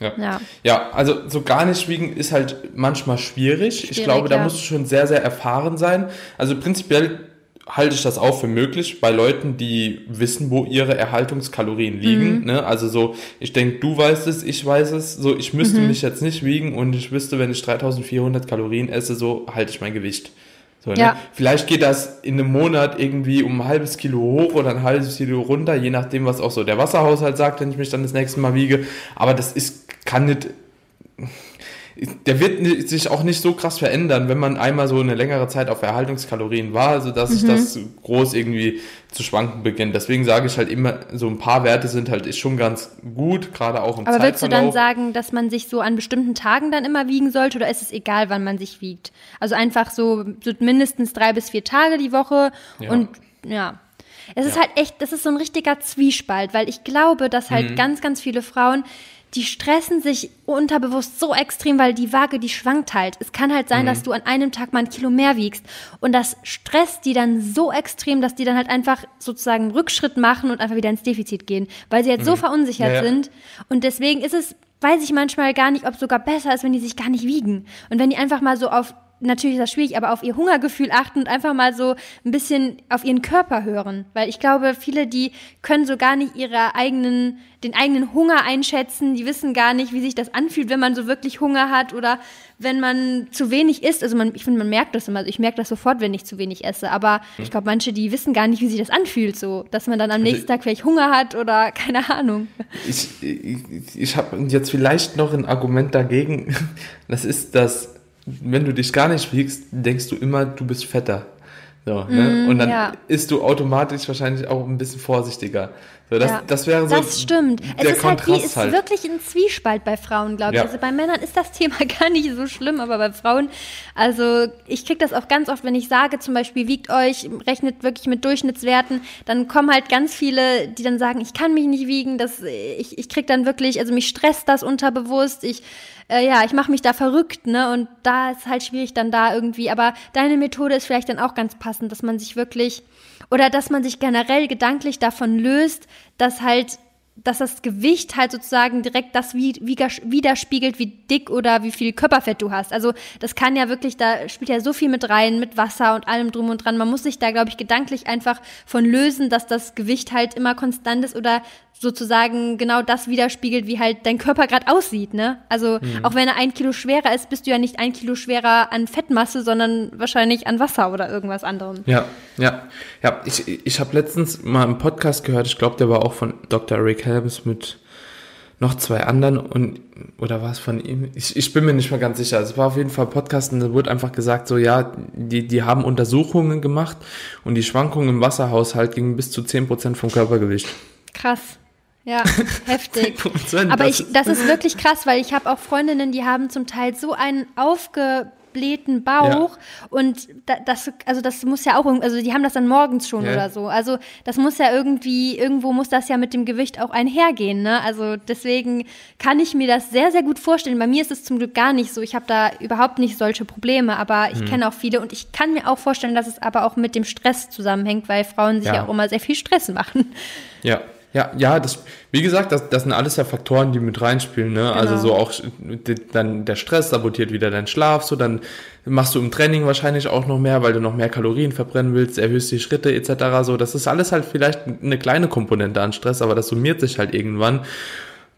Ja. Ja. ja, also so gar nicht wiegen ist halt manchmal schwierig. ich Schwierig, glaube, da ja. musst du schon sehr, sehr erfahren sein. Also prinzipiell halte ich das auch für möglich bei Leuten, die wissen, wo ihre Erhaltungskalorien liegen. Mhm. Ne? Also so, ich denke, du weißt es, ich weiß es. So, ich müsste Mhm. mich jetzt nicht wiegen und ich wüsste, wenn ich 3400 Kalorien esse, so halte ich mein Gewicht. So, ne? Ja. Vielleicht geht das in einem Monat irgendwie um ein halbes Kilo hoch oder ein halbes Kilo runter, je nachdem, was auch so der Wasserhaushalt sagt, wenn ich mich dann das nächste Mal wiege. Aber das ist, kann nicht, der wird sich auch nicht so krass verändern, wenn man einmal so eine längere Zeit auf Erhaltungskalorien war, sodass sich Mhm. das groß irgendwie zu schwanken beginnt. Deswegen sage ich halt immer, so ein paar Werte sind halt ist schon ganz gut, gerade auch im Aber würdest du dann sagen, dass man sich so an bestimmten Tagen dann immer wiegen sollte oder ist es egal, wann man sich wiegt? Also einfach so, so mindestens drei bis vier Tage die Woche Ja. und ja. Es ist Ja. halt echt, das ist so ein richtiger Zwiespalt, weil ich glaube, dass halt Mhm. ganz, ganz viele Frauen, die stressen sich unterbewusst so extrem, weil die Waage, die schwankt halt. Es kann halt sein, Mhm. dass du an einem Tag mal ein Kilo mehr wiegst. Und das stresst die dann so extrem, dass die dann halt einfach sozusagen Rückschritt machen und einfach wieder ins Defizit gehen, weil sie jetzt so verunsichert Mhm. Ja, ja. sind. Und deswegen ist es, weiß ich manchmal gar nicht, ob es sogar besser ist, wenn die sich gar nicht wiegen. Und wenn die einfach mal so auf, natürlich ist das schwierig, aber auf ihr Hungergefühl achten und einfach mal so ein bisschen auf ihren Körper hören. Weil ich glaube, viele, die können so gar nicht ihre eigenen, den eigenen Hunger einschätzen, die wissen gar nicht, wie sich das anfühlt, wenn man so wirklich Hunger hat oder wenn man zu wenig isst. Also man, ich finde, man merkt das immer. Also ich merke das sofort, wenn ich zu wenig esse. Aber ich glaube, manche, die wissen gar nicht, wie sich das anfühlt, so, dass man dann am nächsten Tag vielleicht Hunger hat oder [LAUGHS] keine Ahnung. Ich, ich, ich habe jetzt vielleicht noch ein Argument dagegen. Das ist, dass wenn du dich gar nicht wiegst, denkst du immer, du bist fetter. So, ne? Und dann Mm, ja. isst du automatisch wahrscheinlich auch ein bisschen vorsichtiger. So, das, Ja, das wäre so Das stimmt. Es der ist halt wie, Kontrast es ist halt. wirklich ein Zwiespalt bei Frauen, glaube ich. Ja. Also bei Männern ist das [LAUGHS] Thema gar nicht so schlimm, aber bei Frauen, also ich kriege das auch ganz oft, wenn ich sage, zum Beispiel wiegt euch, rechnet wirklich mit Durchschnittswerten, dann kommen halt ganz viele, die dann sagen, ich kann mich nicht wiegen, das, ich, ich krieg dann wirklich, also mich stresst das unterbewusst, ich äh, ja, ich mache mich da verrückt, ne? Und da ist halt schwierig dann da irgendwie. Aber deine Methode ist vielleicht dann auch ganz passend, dass man sich wirklich oder dass man sich generell gedanklich davon löst, dass halt dass das Gewicht halt sozusagen direkt das widerspiegelt, wie dick oder wie viel Körperfett du hast. Also das kann ja wirklich, da spielt ja so viel mit rein, mit Wasser und allem drum und dran. Man muss sich da, glaube ich, gedanklich einfach von lösen, dass das Gewicht halt immer konstant ist oder sozusagen genau das widerspiegelt, wie halt dein Körper gerade aussieht, ne? Also mhm. auch wenn er ein Kilo schwerer ist, bist du ja nicht ein Kilo schwerer an Fettmasse, sondern wahrscheinlich an Wasser oder irgendwas anderem. Ja, ja, ja. Ich, ich habe letztens mal einen Podcast gehört, ich glaube, der war auch von Dr. Rick Helms mit noch zwei anderen und oder war es von ihm? Ich, ich bin mir nicht mehr ganz sicher. Also es war auf jeden Fall Podcast und da wurde einfach gesagt, so ja, die, die haben Untersuchungen gemacht und die Schwankungen im Wasserhaushalt gingen bis zu 10% vom Körpergewicht. Krass. Ja, [LAUGHS] heftig. Aber ich, das ist wirklich krass, weil ich habe auch Freundinnen, die haben zum Teil so einen aufgeblähten Bauch ja. und das, also das muss ja auch, also die haben das dann morgens schon ja. oder so. Also das muss ja irgendwie, irgendwo muss das ja mit dem Gewicht auch einhergehen, ne? Also deswegen kann ich mir das sehr, sehr gut vorstellen. Bei mir ist es zum Glück gar nicht so. Ich habe da überhaupt nicht solche Probleme, aber ich hm. kenne auch viele und ich kann mir auch vorstellen, dass es aber auch mit dem Stress zusammenhängt, weil Frauen sich ja, ja auch immer sehr viel Stress machen. Ja, ja, ja, das, wie gesagt, das, das sind alles ja Faktoren, die mit reinspielen, ne? Also genau. Also so auch dann der Stress sabotiert wieder deinen Schlaf, so dann machst du im Training wahrscheinlich auch noch mehr, weil du noch mehr Kalorien verbrennen willst, erhöhst die Schritte etc. So, das ist alles halt vielleicht eine kleine Komponente an Stress, aber das summiert sich halt irgendwann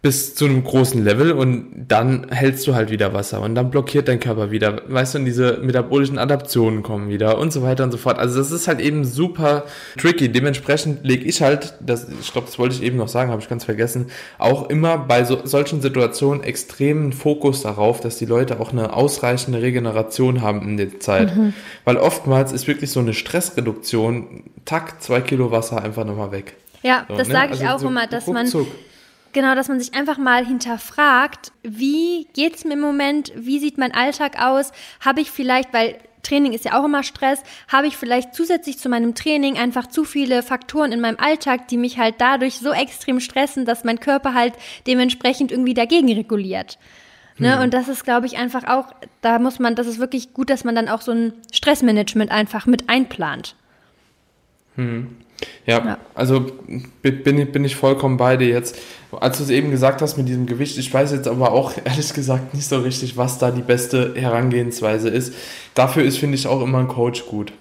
bis zu einem großen Level und dann hältst du halt wieder Wasser und dann blockiert dein Körper wieder, weißt du, und diese metabolischen Adaptionen kommen wieder und so weiter und so fort. Also das ist halt eben super tricky. Dementsprechend lege ich halt, das, ich glaube, das wollte ich eben noch sagen, habe ich ganz vergessen, auch immer bei so, solchen Situationen extremen Fokus darauf, dass die Leute auch eine ausreichende Regeneration haben in der Zeit. Mhm. Weil oftmals ist wirklich so eine Stressreduktion, tack, zwei Kilo Wasser einfach nochmal weg. Ja, so, das ne? sage ich also auch so immer, dass man Genau, dass man sich einfach mal hinterfragt, wie geht's mir im Moment, wie sieht mein Alltag aus, habe ich vielleicht, weil Training ist ja auch immer Stress, habe ich vielleicht zusätzlich zu meinem Training einfach zu viele Faktoren in meinem Alltag, die mich halt dadurch so extrem stressen, dass mein Körper halt dementsprechend irgendwie dagegen reguliert. Ne? Hm. Und das ist, glaube ich, einfach auch, da muss man, das ist wirklich gut, dass man dann auch so ein Stressmanagement einfach mit einplant. Hm. Ja, ja, also bin, ich, bin ich vollkommen bei dir jetzt. Als du es eben gesagt hast mit diesem Gewicht, ich weiß jetzt aber auch [LAUGHS] ehrlich gesagt nicht so richtig, was da die beste Herangehensweise ist. Dafür ist, finde ich, auch immer ein Coach gut.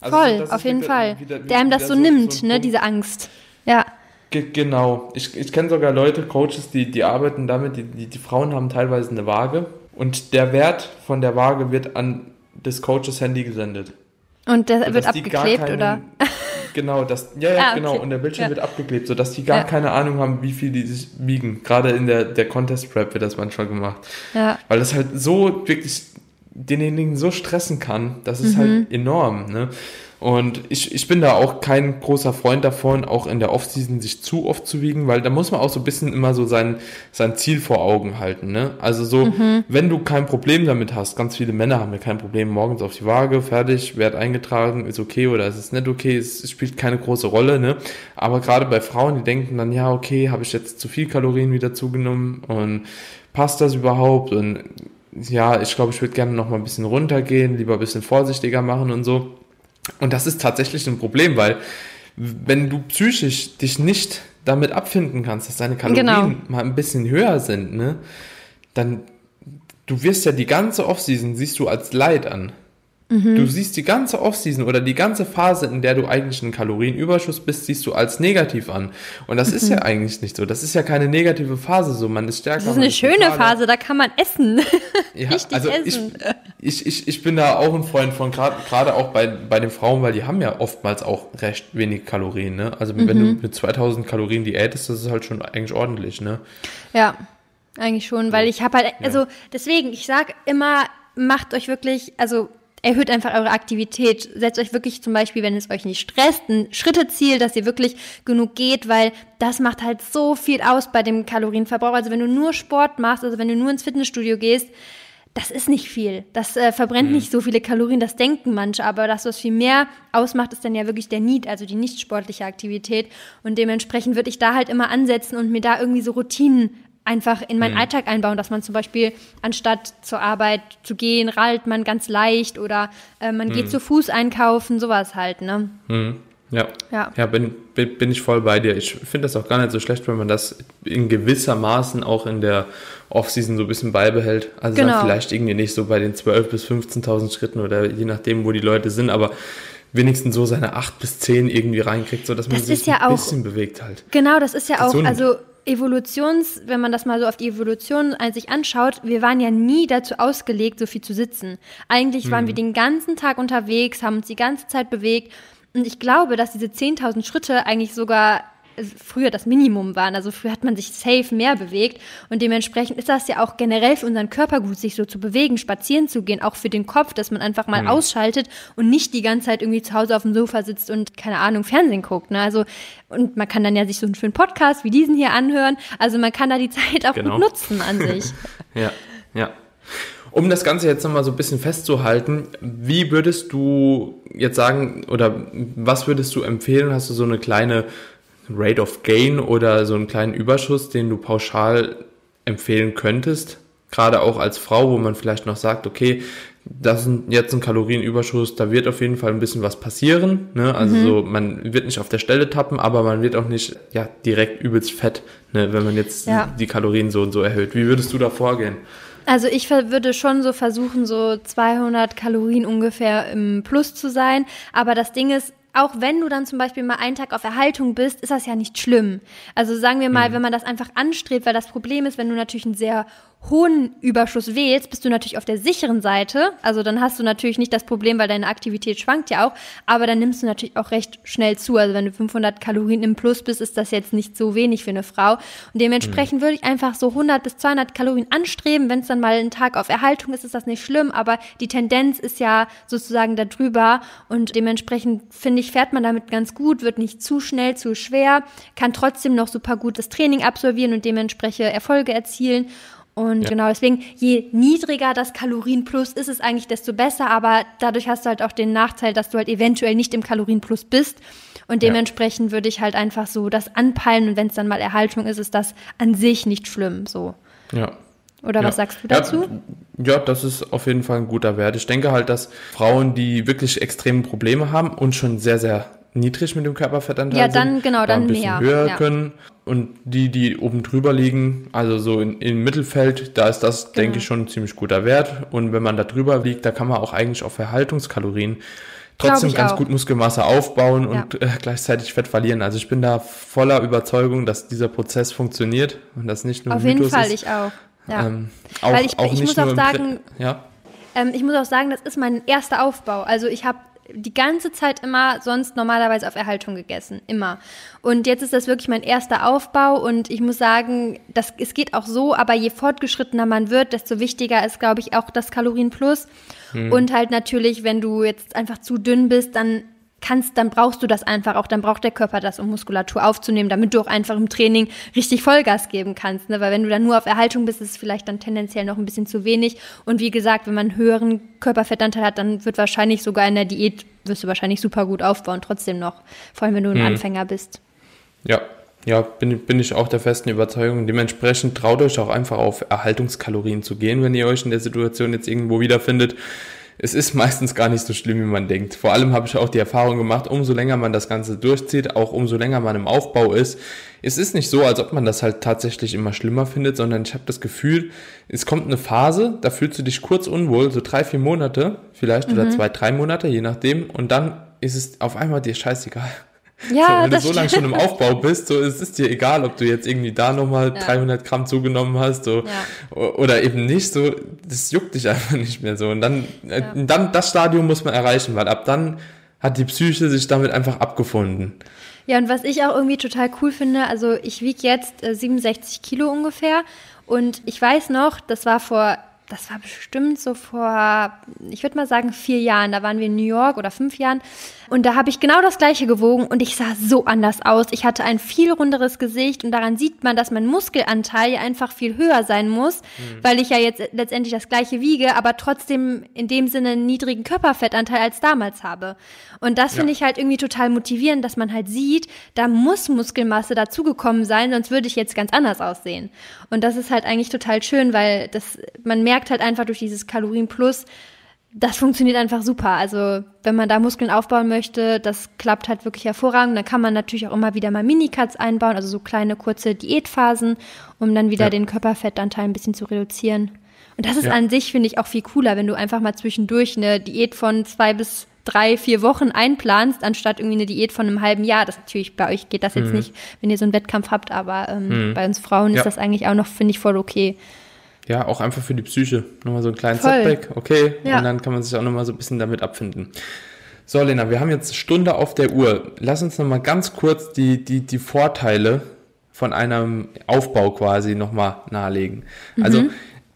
Also Voll, auf jeden wieder, Fall. Wieder, Der einem das so, so nimmt, so ne, Punkt. diese Angst. Ja. Ge genau. Ich, ich kenne sogar Leute, Coaches, die, die arbeiten damit, die, die, die Frauen haben teilweise eine Waage und der Wert von der Waage wird an des Coaches Handy gesendet. Und der wird abgeklebt, keinen, oder? [LAUGHS] Genau, das, ja, ja, ah, genau. Und der Bildschirm ja. wird abgeklebt, sodass die gar ja. keine Ahnung haben, wie viel die sich wiegen. Gerade in der, der Contest Prep wird das manchmal gemacht. Ja. Weil das halt so wirklich denjenigen so stressen kann, das ist halt mhm. halt enorm, ne? Und ich, ich bin da auch kein großer Freund davon, auch in der Offseason sich zu oft zu wiegen, weil da muss man auch so ein bisschen immer so sein, sein Ziel vor Augen halten. Ne? Also so, mhm. wenn du kein Problem damit hast, ganz viele Männer haben ja kein Problem, morgens auf die Waage, fertig, Wert eingetragen, ist okay oder ist es nicht okay, es, es spielt keine große Rolle. Ne? Aber gerade bei Frauen, die denken dann, ja, okay, habe ich jetzt zu viel Kalorien wieder zugenommen und passt das überhaupt? Und ja, ich glaube, ich würde gerne noch mal ein bisschen runtergehen, lieber ein bisschen vorsichtiger machen und so. Und das ist tatsächlich ein Problem, weil wenn du psychisch dich nicht damit abfinden kannst, dass deine Kalorien genau. mal ein bisschen höher sind, ne, dann du wirst ja die ganze Offseason siehst du als Leid an. Mhm. Du siehst die ganze Offseason oder die ganze Phase, in der du eigentlich einen Kalorienüberschuss bist, siehst du als negativ an. Und das mhm. ist ja eigentlich nicht so. Das ist ja keine negative Phase so. Man ist stärker. Das ist eine schöne vitaler. Phase, da kann man essen. [LAUGHS] Ja, Richtig also essen. Ich, ich, ich, ich bin da auch ein Freund von, gerade auch bei, bei den Frauen, weil die haben ja oftmals auch recht wenig Kalorien. Ne? Also mhm. wenn du mit 2000 Kalorien diätest, das ist halt schon eigentlich ordentlich. Ne? Ja. Eigentlich schon, weil ich habe halt, also deswegen, ich sag immer, macht euch wirklich, also erhöht einfach eure Aktivität. Setzt euch wirklich zum Beispiel, wenn es euch nicht stresst, ein Schritteziel, dass ihr wirklich genug geht, weil das macht halt so viel aus bei dem Kalorienverbrauch. Also wenn du nur Sport machst, also wenn du nur ins Fitnessstudio gehst, das ist nicht viel. Das äh, verbrennt mhm. nicht so viele Kalorien, das denken manche, aber das, was viel mehr ausmacht, ist dann ja wirklich der Need, also die nicht sportliche Aktivität. Und dementsprechend würde ich da halt immer ansetzen und mir da irgendwie so Routinen einfach in meinen mhm. Alltag einbauen, dass man zum Beispiel anstatt zur Arbeit zu gehen, rallt man ganz leicht oder äh, man mhm. geht zu Fuß einkaufen, sowas halt, ne? Mhm. Ja, ja, ja bin, bin, bin ich voll bei dir. Ich finde das auch gar nicht so schlecht, wenn man das in gewisser Maßen auch in der Offseason so ein bisschen beibehält. Also genau. vielleicht irgendwie nicht so bei den 12.000 bis 15.000 Schritten oder je nachdem, wo die Leute sind, aber wenigstens so seine 8 bis 10 irgendwie reinkriegt, sodass man das sich ja ein auch, bisschen bewegt halt. Genau, das ist ja auch, also Evolutions, wenn man das mal so auf die Evolution sich anschaut, wir waren ja nie dazu ausgelegt, so viel zu sitzen. Eigentlich waren hm. wir den ganzen Tag unterwegs, haben uns die ganze Zeit bewegt und ich glaube, dass diese 10.000 Schritte eigentlich sogar früher das Minimum waren. Also früher hat man sich safe mehr bewegt und dementsprechend ist das ja auch generell für unseren Körper gut, sich so zu bewegen, spazieren zu gehen, auch für den Kopf, dass man einfach mal mhm. ausschaltet und nicht die ganze Zeit irgendwie zu Hause auf dem Sofa sitzt und keine Ahnung Fernsehen guckt. Ne? Also und man kann dann ja sich so einen schönen Podcast wie diesen hier anhören. Also man kann da die [LAUGHS] Zeit auch genau. gut nutzen an sich. [LAUGHS] ja, ja. Um das Ganze jetzt nochmal so ein bisschen festzuhalten, wie würdest du jetzt sagen oder was würdest du empfehlen? Hast du so eine kleine Rate of Gain oder so einen kleinen Überschuss, den du pauschal empfehlen könntest? Gerade auch als Frau, wo man vielleicht noch sagt, okay, das ist jetzt ein Kalorienüberschuss, da wird auf jeden Fall ein bisschen was passieren. Ne? Also mhm. so, man wird nicht auf der Stelle tappen, aber man wird auch nicht ja, direkt übelst fett, ne? wenn man jetzt ja. die Kalorien so und so erhöht. Wie würdest du da vorgehen? Also ich würde schon so versuchen, so 200 Kalorien ungefähr im Plus zu sein. Aber das Ding ist, auch wenn du dann zum Beispiel mal einen Tag auf Erhaltung bist, ist das ja nicht schlimm. Also sagen wir mal, mhm. wenn man das einfach anstrebt, weil das Problem ist, wenn du natürlich einen sehr hohen Überschuss wählst, bist du natürlich auf der sicheren Seite. Also dann hast du natürlich nicht das Problem, weil deine Aktivität schwankt ja auch, aber dann nimmst du natürlich auch recht schnell zu. Also wenn du 500 Kalorien im Plus bist, ist das jetzt nicht so wenig für eine Frau. Und dementsprechend mhm. würde ich einfach so 100 bis 200 Kalorien anstreben. Wenn es dann mal ein Tag auf Erhaltung ist, ist das nicht schlimm, aber die Tendenz ist ja sozusagen da drüber und dementsprechend finde ich, fährt man damit ganz gut, wird nicht zu schnell, zu schwer, kann trotzdem noch super gutes Training absolvieren und dementsprechend Erfolge erzielen. Und ja. genau, deswegen, je niedriger das Kalorienplus ist es eigentlich, desto besser. Aber dadurch hast du halt auch den Nachteil, dass du halt eventuell nicht im Kalorienplus bist. Und dementsprechend ja. würde ich halt einfach so das anpeilen. Und wenn es dann mal Erhaltung ist, ist das an sich nicht schlimm. So. Ja. Oder ja. was sagst du dazu? Ja, das ist auf jeden Fall ein guter Wert. Ich denke halt, dass Frauen, die wirklich extreme Probleme haben und schon sehr, sehr niedrig mit dem Körperfettanteil ja, dann, sind, genau, dann ein bisschen mehr. höher können. Und die, die oben drüber liegen, also so in, im Mittelfeld, da ist das, genau. denke ich, schon ein ziemlich guter Wert. Und wenn man da drüber liegt, da kann man auch eigentlich auf Erhaltungskalorien trotzdem ganz auch. gut Muskelmasse aufbauen ja. und äh, gleichzeitig Fett verlieren. Also ich bin da voller Überzeugung, dass dieser Prozess funktioniert und das nicht nur Auf jeden Fall, ist. ich auch. Ja. Ähm, auch, Weil ich, auch ich muss auch sagen, ja? ähm, ich muss auch sagen, das ist mein erster Aufbau. Also ich habe die ganze Zeit immer sonst normalerweise auf Erhaltung gegessen. Immer. Und jetzt ist das wirklich mein erster Aufbau und ich muss sagen, das, es geht auch so, aber je fortgeschrittener man wird, desto wichtiger ist, glaube ich, auch das Kalorienplus. Hm. Und halt natürlich, wenn du jetzt einfach zu dünn bist, dann kannst, dann brauchst du das einfach auch, dann braucht der Körper das, um Muskulatur aufzunehmen, damit du auch einfach im Training richtig Vollgas geben kannst. Ne? Weil wenn du dann nur auf Erhaltung bist, ist es vielleicht dann tendenziell noch ein bisschen zu wenig. Und wie gesagt, wenn man einen höheren Körperfettanteil hat, dann wird wahrscheinlich sogar in der Diät, wirst du wahrscheinlich super gut aufbauen, trotzdem noch. Vor allem, wenn du ein mhm. Anfänger bist. Ja, ja, bin, bin ich auch der festen Überzeugung. Dementsprechend traut euch auch einfach auf Erhaltungskalorien zu gehen, wenn ihr euch in der Situation jetzt irgendwo wiederfindet es ist meistens gar nicht so schlimm, wie man denkt. Vor allem habe ich auch die Erfahrung gemacht, umso länger man das Ganze durchzieht, auch umso länger man im Aufbau ist. Es ist nicht so, als ob man das halt tatsächlich immer schlimmer findet, sondern ich habe das Gefühl, es kommt eine Phase, da fühlst du dich kurz unwohl, so drei, vier Monate vielleicht mhm. oder zwei, drei Monate, je nachdem, und dann ist es auf einmal dir scheißegal. Ja, so, wenn du so lange schon im Aufbau bist, so es ist dir egal, ob du jetzt irgendwie da nochmal ja. 300 Gramm zugenommen hast so, ja. oder eben nicht, so das juckt dich [LAUGHS] einfach nicht mehr so. Und dann, äh, ja. dann das Stadium muss man erreichen, weil ab dann hat die Psyche sich damit einfach abgefunden. Ja, und was ich auch irgendwie total cool finde, also ich wiege jetzt äh, 67 Kilo ungefähr und ich weiß noch, das war vor das war bestimmt so vor, ich würde mal sagen, vier Jahren. Da waren wir in New York oder fünf Jahren. Und da habe ich genau das gleiche gewogen und ich sah so anders aus. Ich hatte ein viel runderes Gesicht und daran sieht man, dass mein Muskelanteil einfach viel höher sein muss, mhm. weil ich ja jetzt letztendlich das gleiche wiege, aber trotzdem in dem Sinne einen niedrigen Körperfettanteil als damals habe. Und das ja. finde ich halt irgendwie total motivierend, dass man halt sieht, da muss Muskelmasse dazugekommen sein, sonst würde ich jetzt ganz anders aussehen. Und das ist halt eigentlich total schön, weil das, man merkt halt einfach durch dieses Kalorienplus, das funktioniert einfach super. Also wenn man da Muskeln aufbauen möchte, das klappt halt wirklich hervorragend. Dann kann man natürlich auch immer wieder mal Minicuts einbauen, also so kleine kurze Diätphasen, um dann wieder ja. den Körperfettanteil ein bisschen zu reduzieren. Und das ist ja. an sich, finde ich, auch viel cooler, wenn du einfach mal zwischendurch eine Diät von zwei bis drei, vier Wochen einplanst, anstatt irgendwie eine Diät von einem halben Jahr. Das natürlich bei euch geht das jetzt mhm. nicht, wenn ihr so einen Wettkampf habt, aber ähm, mhm. bei uns Frauen ja. ist das eigentlich auch noch, finde ich, voll okay. Ja, auch einfach für die Psyche. Nochmal so einen kleinen Voll. Setback, okay. Ja. Und dann kann man sich auch nochmal so ein bisschen damit abfinden. So, Lena, wir haben jetzt Stunde auf der Uhr. Lass uns nochmal ganz kurz die, die, die Vorteile von einem Aufbau quasi nochmal nahelegen. Mhm. Also,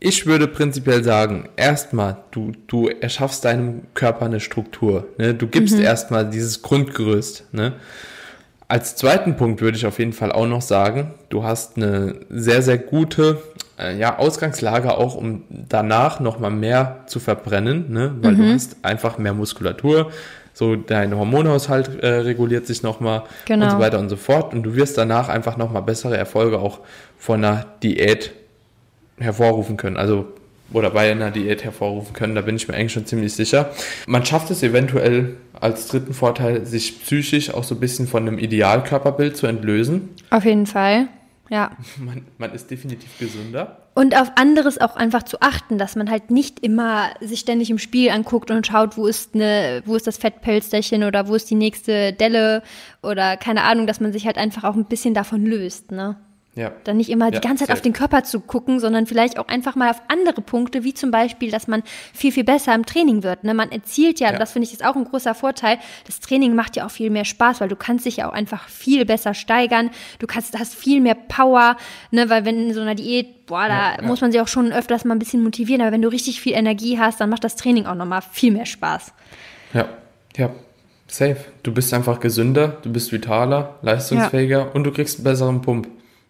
ich würde prinzipiell sagen, erstmal, du, du erschaffst deinem Körper eine Struktur. Ne? Du gibst mhm. erstmal dieses Grundgerüst. Ne? Als zweiten Punkt würde ich auf jeden Fall auch noch sagen, du hast eine sehr, sehr gute äh, ja, Ausgangslage auch, um danach nochmal mehr zu verbrennen, ne? weil mhm. du hast einfach mehr Muskulatur, so dein Hormonhaushalt äh, reguliert sich nochmal genau. und so weiter und so fort und du wirst danach einfach nochmal bessere Erfolge auch von einer Diät hervorrufen können. Also oder bei einer Diät hervorrufen können, da bin ich mir eigentlich schon ziemlich sicher. Man schafft es eventuell als dritten Vorteil, sich psychisch auch so ein bisschen von einem Idealkörperbild zu entlösen. Auf jeden Fall. Ja. Man, man ist definitiv gesünder. Und auf anderes auch einfach zu achten, dass man halt nicht immer sich ständig im Spiel anguckt und schaut, wo ist eine, wo ist das Fettpelsterchen oder wo ist die nächste Delle oder keine Ahnung, dass man sich halt einfach auch ein bisschen davon löst, ne? Ja. Dann nicht immer ja, die ganze Zeit auf den Körper zu gucken, sondern vielleicht auch einfach mal auf andere Punkte, wie zum Beispiel, dass man viel, viel besser im Training wird. Ne? Man erzielt ja, ja. das finde ich ist auch ein großer Vorteil. Das Training macht ja auch viel mehr Spaß, weil du kannst dich ja auch einfach viel besser steigern. Du kannst, hast viel mehr Power, ne? weil wenn in so einer Diät, boah, da ja, muss man sich auch schon öfters mal ein bisschen motivieren. Aber wenn du richtig viel Energie hast, dann macht das Training auch nochmal viel mehr Spaß. Ja, ja. Safe. Du bist einfach gesünder, du bist vitaler, leistungsfähiger und du kriegst einen besseren Pump.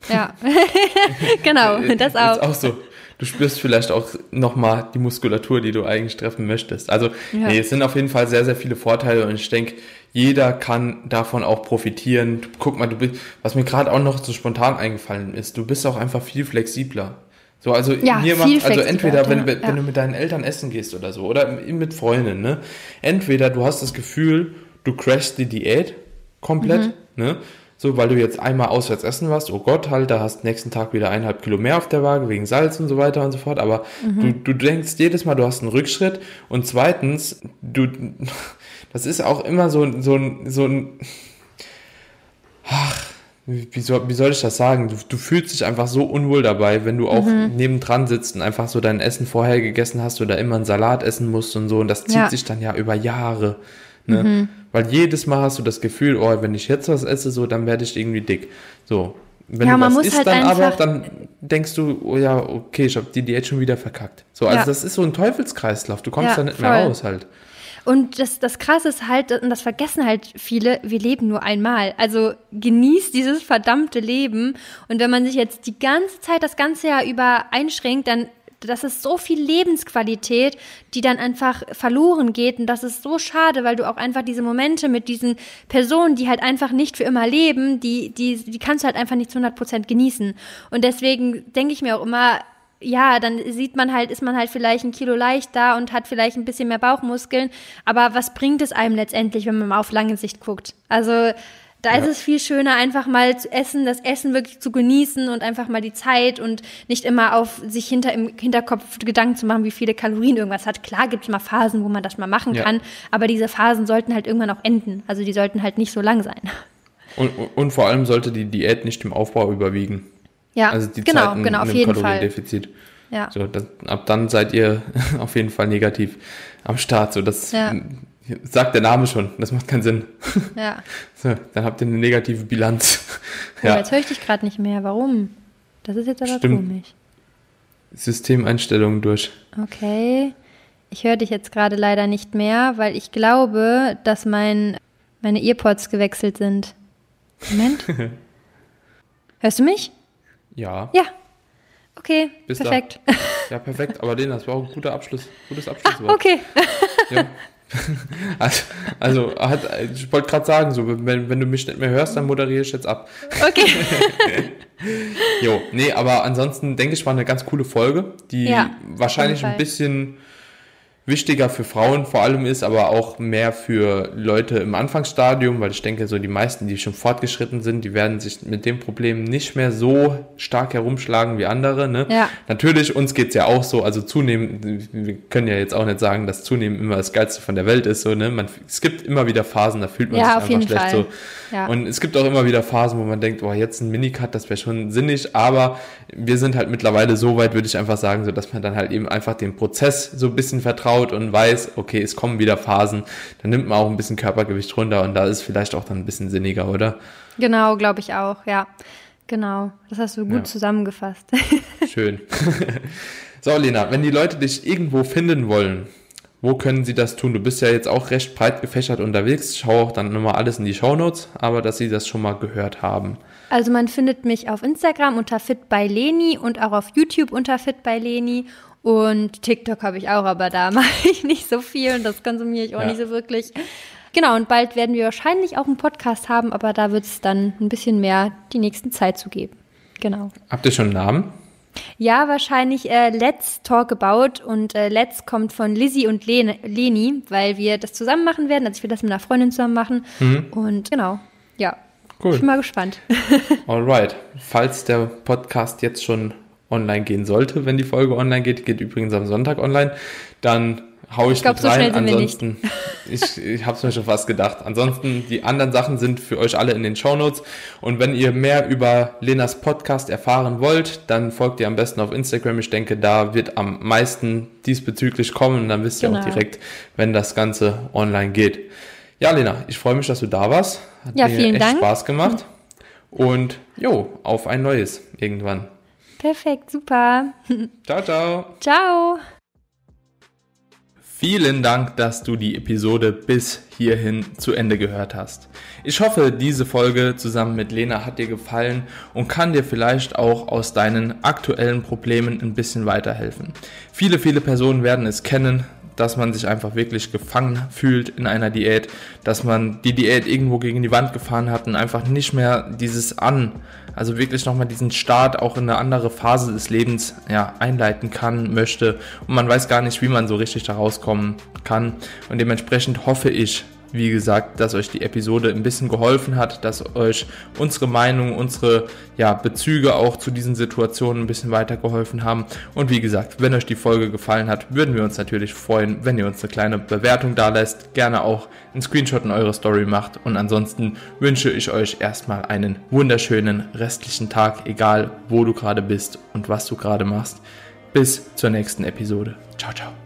Ja, [LAUGHS] genau, das auch. Ist auch so. Du spürst vielleicht auch nochmal die Muskulatur, die du eigentlich treffen möchtest. Also, ja. nee, es sind auf jeden Fall sehr, sehr viele Vorteile und ich denke, jeder kann davon auch profitieren. Guck mal, du bist, was mir gerade auch noch so spontan eingefallen ist, du bist auch einfach viel flexibler. So, also ja, mir macht, also entweder, wenn, wenn ja. du mit deinen Eltern essen gehst oder so, oder mit Freunden, ne? Entweder du hast das Gefühl, du crashst die Diät komplett, mhm. ne? So, weil du jetzt einmal auswärts essen warst, oh Gott, halt, da hast nächsten Tag wieder eineinhalb Kilo mehr auf der Waage wegen Salz und so weiter und so fort. Aber mhm. du, du denkst jedes Mal, du hast einen Rückschritt. Und zweitens, du, das ist auch immer so, so, so ein, ach, wie soll, wie soll ich das sagen? Du, du fühlst dich einfach so unwohl dabei, wenn du auch mhm. nebendran sitzt und einfach so dein Essen vorher gegessen hast oder immer einen Salat essen musst und so. Und das zieht ja. sich dann ja über Jahre. Ne? Mhm. Weil jedes Mal hast du das Gefühl, oh, wenn ich jetzt was esse, so, dann werde ich irgendwie dick. So. Wenn ja, du was isst, halt dann aber, dann denkst du, oh ja, okay, ich habe die Diät schon wieder verkackt. So, also ja. das ist so ein Teufelskreislauf. Du kommst ja, da nicht voll. mehr raus halt. Und das, das Krasse ist halt, und das vergessen halt viele, wir leben nur einmal. Also genießt dieses verdammte Leben. Und wenn man sich jetzt die ganze Zeit, das ganze Jahr über einschränkt, dann das ist so viel Lebensqualität, die dann einfach verloren geht. Und das ist so schade, weil du auch einfach diese Momente mit diesen Personen, die halt einfach nicht für immer leben, die, die, die kannst du halt einfach nicht zu 100 Prozent genießen. Und deswegen denke ich mir auch immer, ja, dann sieht man halt, ist man halt vielleicht ein Kilo leichter und hat vielleicht ein bisschen mehr Bauchmuskeln. Aber was bringt es einem letztendlich, wenn man mal auf lange Sicht guckt? Also, da ja. ist es viel schöner, einfach mal zu essen, das Essen wirklich zu genießen und einfach mal die Zeit und nicht immer auf sich hinter im Hinterkopf Gedanken zu machen, wie viele Kalorien irgendwas hat. Klar gibt es mal Phasen, wo man das mal machen ja. kann, aber diese Phasen sollten halt irgendwann auch enden. Also die sollten halt nicht so lang sein. Und, und vor allem sollte die Diät nicht im Aufbau überwiegen. Ja, also die genau, Zeiten genau, auf jeden Kaloriendefizit. Fall. Ja. So, das, ab dann seid ihr [LAUGHS] auf jeden Fall negativ am Start. So, das ja. Sagt der Name schon, das macht keinen Sinn. [LAUGHS] Ja. So, dann habt ihr eine negative Bilanz. Oh, ja. Jetzt höre ich dich gerade nicht mehr. Warum? Das ist jetzt aber Stimmt. komisch. Systemeinstellungen durch. Okay. Ich höre dich jetzt gerade leider nicht mehr, weil ich glaube, dass mein, meine Earpods gewechselt sind. Moment. [LAUGHS] Hörst du mich? Ja. Ja. Okay, Bis perfekt. Da. Ja, perfekt. Aber [LAUGHS] den, das war auch ein guter Abschluss. Gutes Abschlusswort. Ah, okay. Ja. [LAUGHS] Also, also hat, ich wollte gerade sagen, so, wenn, wenn du mich nicht mehr hörst, dann moderiere ich jetzt ab. Okay. [LAUGHS] jo, nee, aber ansonsten denke ich, war eine ganz coole Folge, die ja, wahrscheinlich ein bisschen wichtiger für Frauen vor allem ist, aber auch mehr für Leute im Anfangsstadium, weil ich denke, so die meisten, die schon fortgeschritten sind, die werden sich mit dem Problem nicht mehr so stark herumschlagen wie andere. Ne? Ja. Natürlich, uns geht's ja auch so, also zunehmend, wir können ja jetzt auch nicht sagen, dass zunehmend immer das Geilste von der Welt ist. So, ne? man, es gibt immer wieder Phasen, da fühlt man ja, sich einfach schlecht. Fall. So. Ja. Und es gibt auch immer wieder Phasen, wo man denkt, oh, jetzt ein Minicut, das wäre schon sinnig, aber wir sind halt mittlerweile so weit, würde ich einfach sagen, so dass man dann halt eben einfach den Prozess so ein bisschen vertraut und weiß, okay, es kommen wieder Phasen, dann nimmt man auch ein bisschen Körpergewicht runter und da ist vielleicht auch dann ein bisschen sinniger, oder? Genau, glaube ich auch, ja. Genau, das hast du gut ja. zusammengefasst. Schön. [LAUGHS] so, Lena, wenn die Leute dich irgendwo finden wollen, wo können sie das tun? Du bist ja jetzt auch recht breit gefächert unterwegs. Schau auch dann nochmal alles in die Shownotes, aber dass sie das schon mal gehört haben. Also man findet mich auf Instagram unter Fit by Leni und auch auf YouTube unter Fit by Leni und TikTok habe ich auch, aber da [LAUGHS] mache ich nicht so viel und das konsumiere ich auch ja. nicht so wirklich. Genau, und bald werden wir wahrscheinlich auch einen Podcast haben, aber da wird es dann ein bisschen mehr die nächsten Zeit zu geben. Genau. Habt ihr schon einen Namen? Ja, wahrscheinlich äh, Let's Talk About und äh, Let's kommt von Lizzie und Lene, Leni, weil wir das zusammen machen werden. Also ich will das mit einer Freundin zusammen machen. Mhm. Und genau, ja. Cool. Ich bin mal gespannt. [LAUGHS] Alright. Falls der Podcast jetzt schon online gehen sollte, wenn die Folge online geht, geht übrigens am Sonntag online, dann hau ich, ich glaub, mit rein. So Ansonsten, ich, ich habe es mir schon fast gedacht. Ansonsten, die anderen Sachen sind für euch alle in den Show Notes. Und wenn ihr mehr über Lenas Podcast erfahren wollt, dann folgt ihr am besten auf Instagram. Ich denke, da wird am meisten diesbezüglich kommen. Und dann wisst ihr genau. auch direkt, wenn das Ganze online geht. Ja, Lena, ich freue mich, dass du da warst. Hat ja, mir vielen echt Dank. Spaß gemacht. Und jo, auf ein neues irgendwann. Perfekt, super. Ciao, ciao. Ciao. Vielen Dank, dass du die Episode bis hierhin zu Ende gehört hast. Ich hoffe, diese Folge zusammen mit Lena hat dir gefallen und kann dir vielleicht auch aus deinen aktuellen Problemen ein bisschen weiterhelfen. Viele, viele Personen werden es kennen, dass man sich einfach wirklich gefangen fühlt in einer Diät, dass man die Diät irgendwo gegen die Wand gefahren hat und einfach nicht mehr dieses An, also wirklich nochmal diesen Start auch in eine andere Phase des Lebens ja, einleiten kann, möchte. Und man weiß gar nicht, wie man so richtig da rauskommen kann. Und dementsprechend hoffe ich, wie gesagt, dass euch die Episode ein bisschen geholfen hat, dass euch unsere Meinung, unsere ja, Bezüge auch zu diesen Situationen ein bisschen weitergeholfen haben. Und wie gesagt, wenn euch die Folge gefallen hat, würden wir uns natürlich freuen, wenn ihr uns eine kleine Bewertung da lässt. Gerne auch einen Screenshot in eure Story macht. Und ansonsten wünsche ich euch erstmal einen wunderschönen restlichen Tag, egal wo du gerade bist und was du gerade machst. Bis zur nächsten Episode. Ciao, ciao.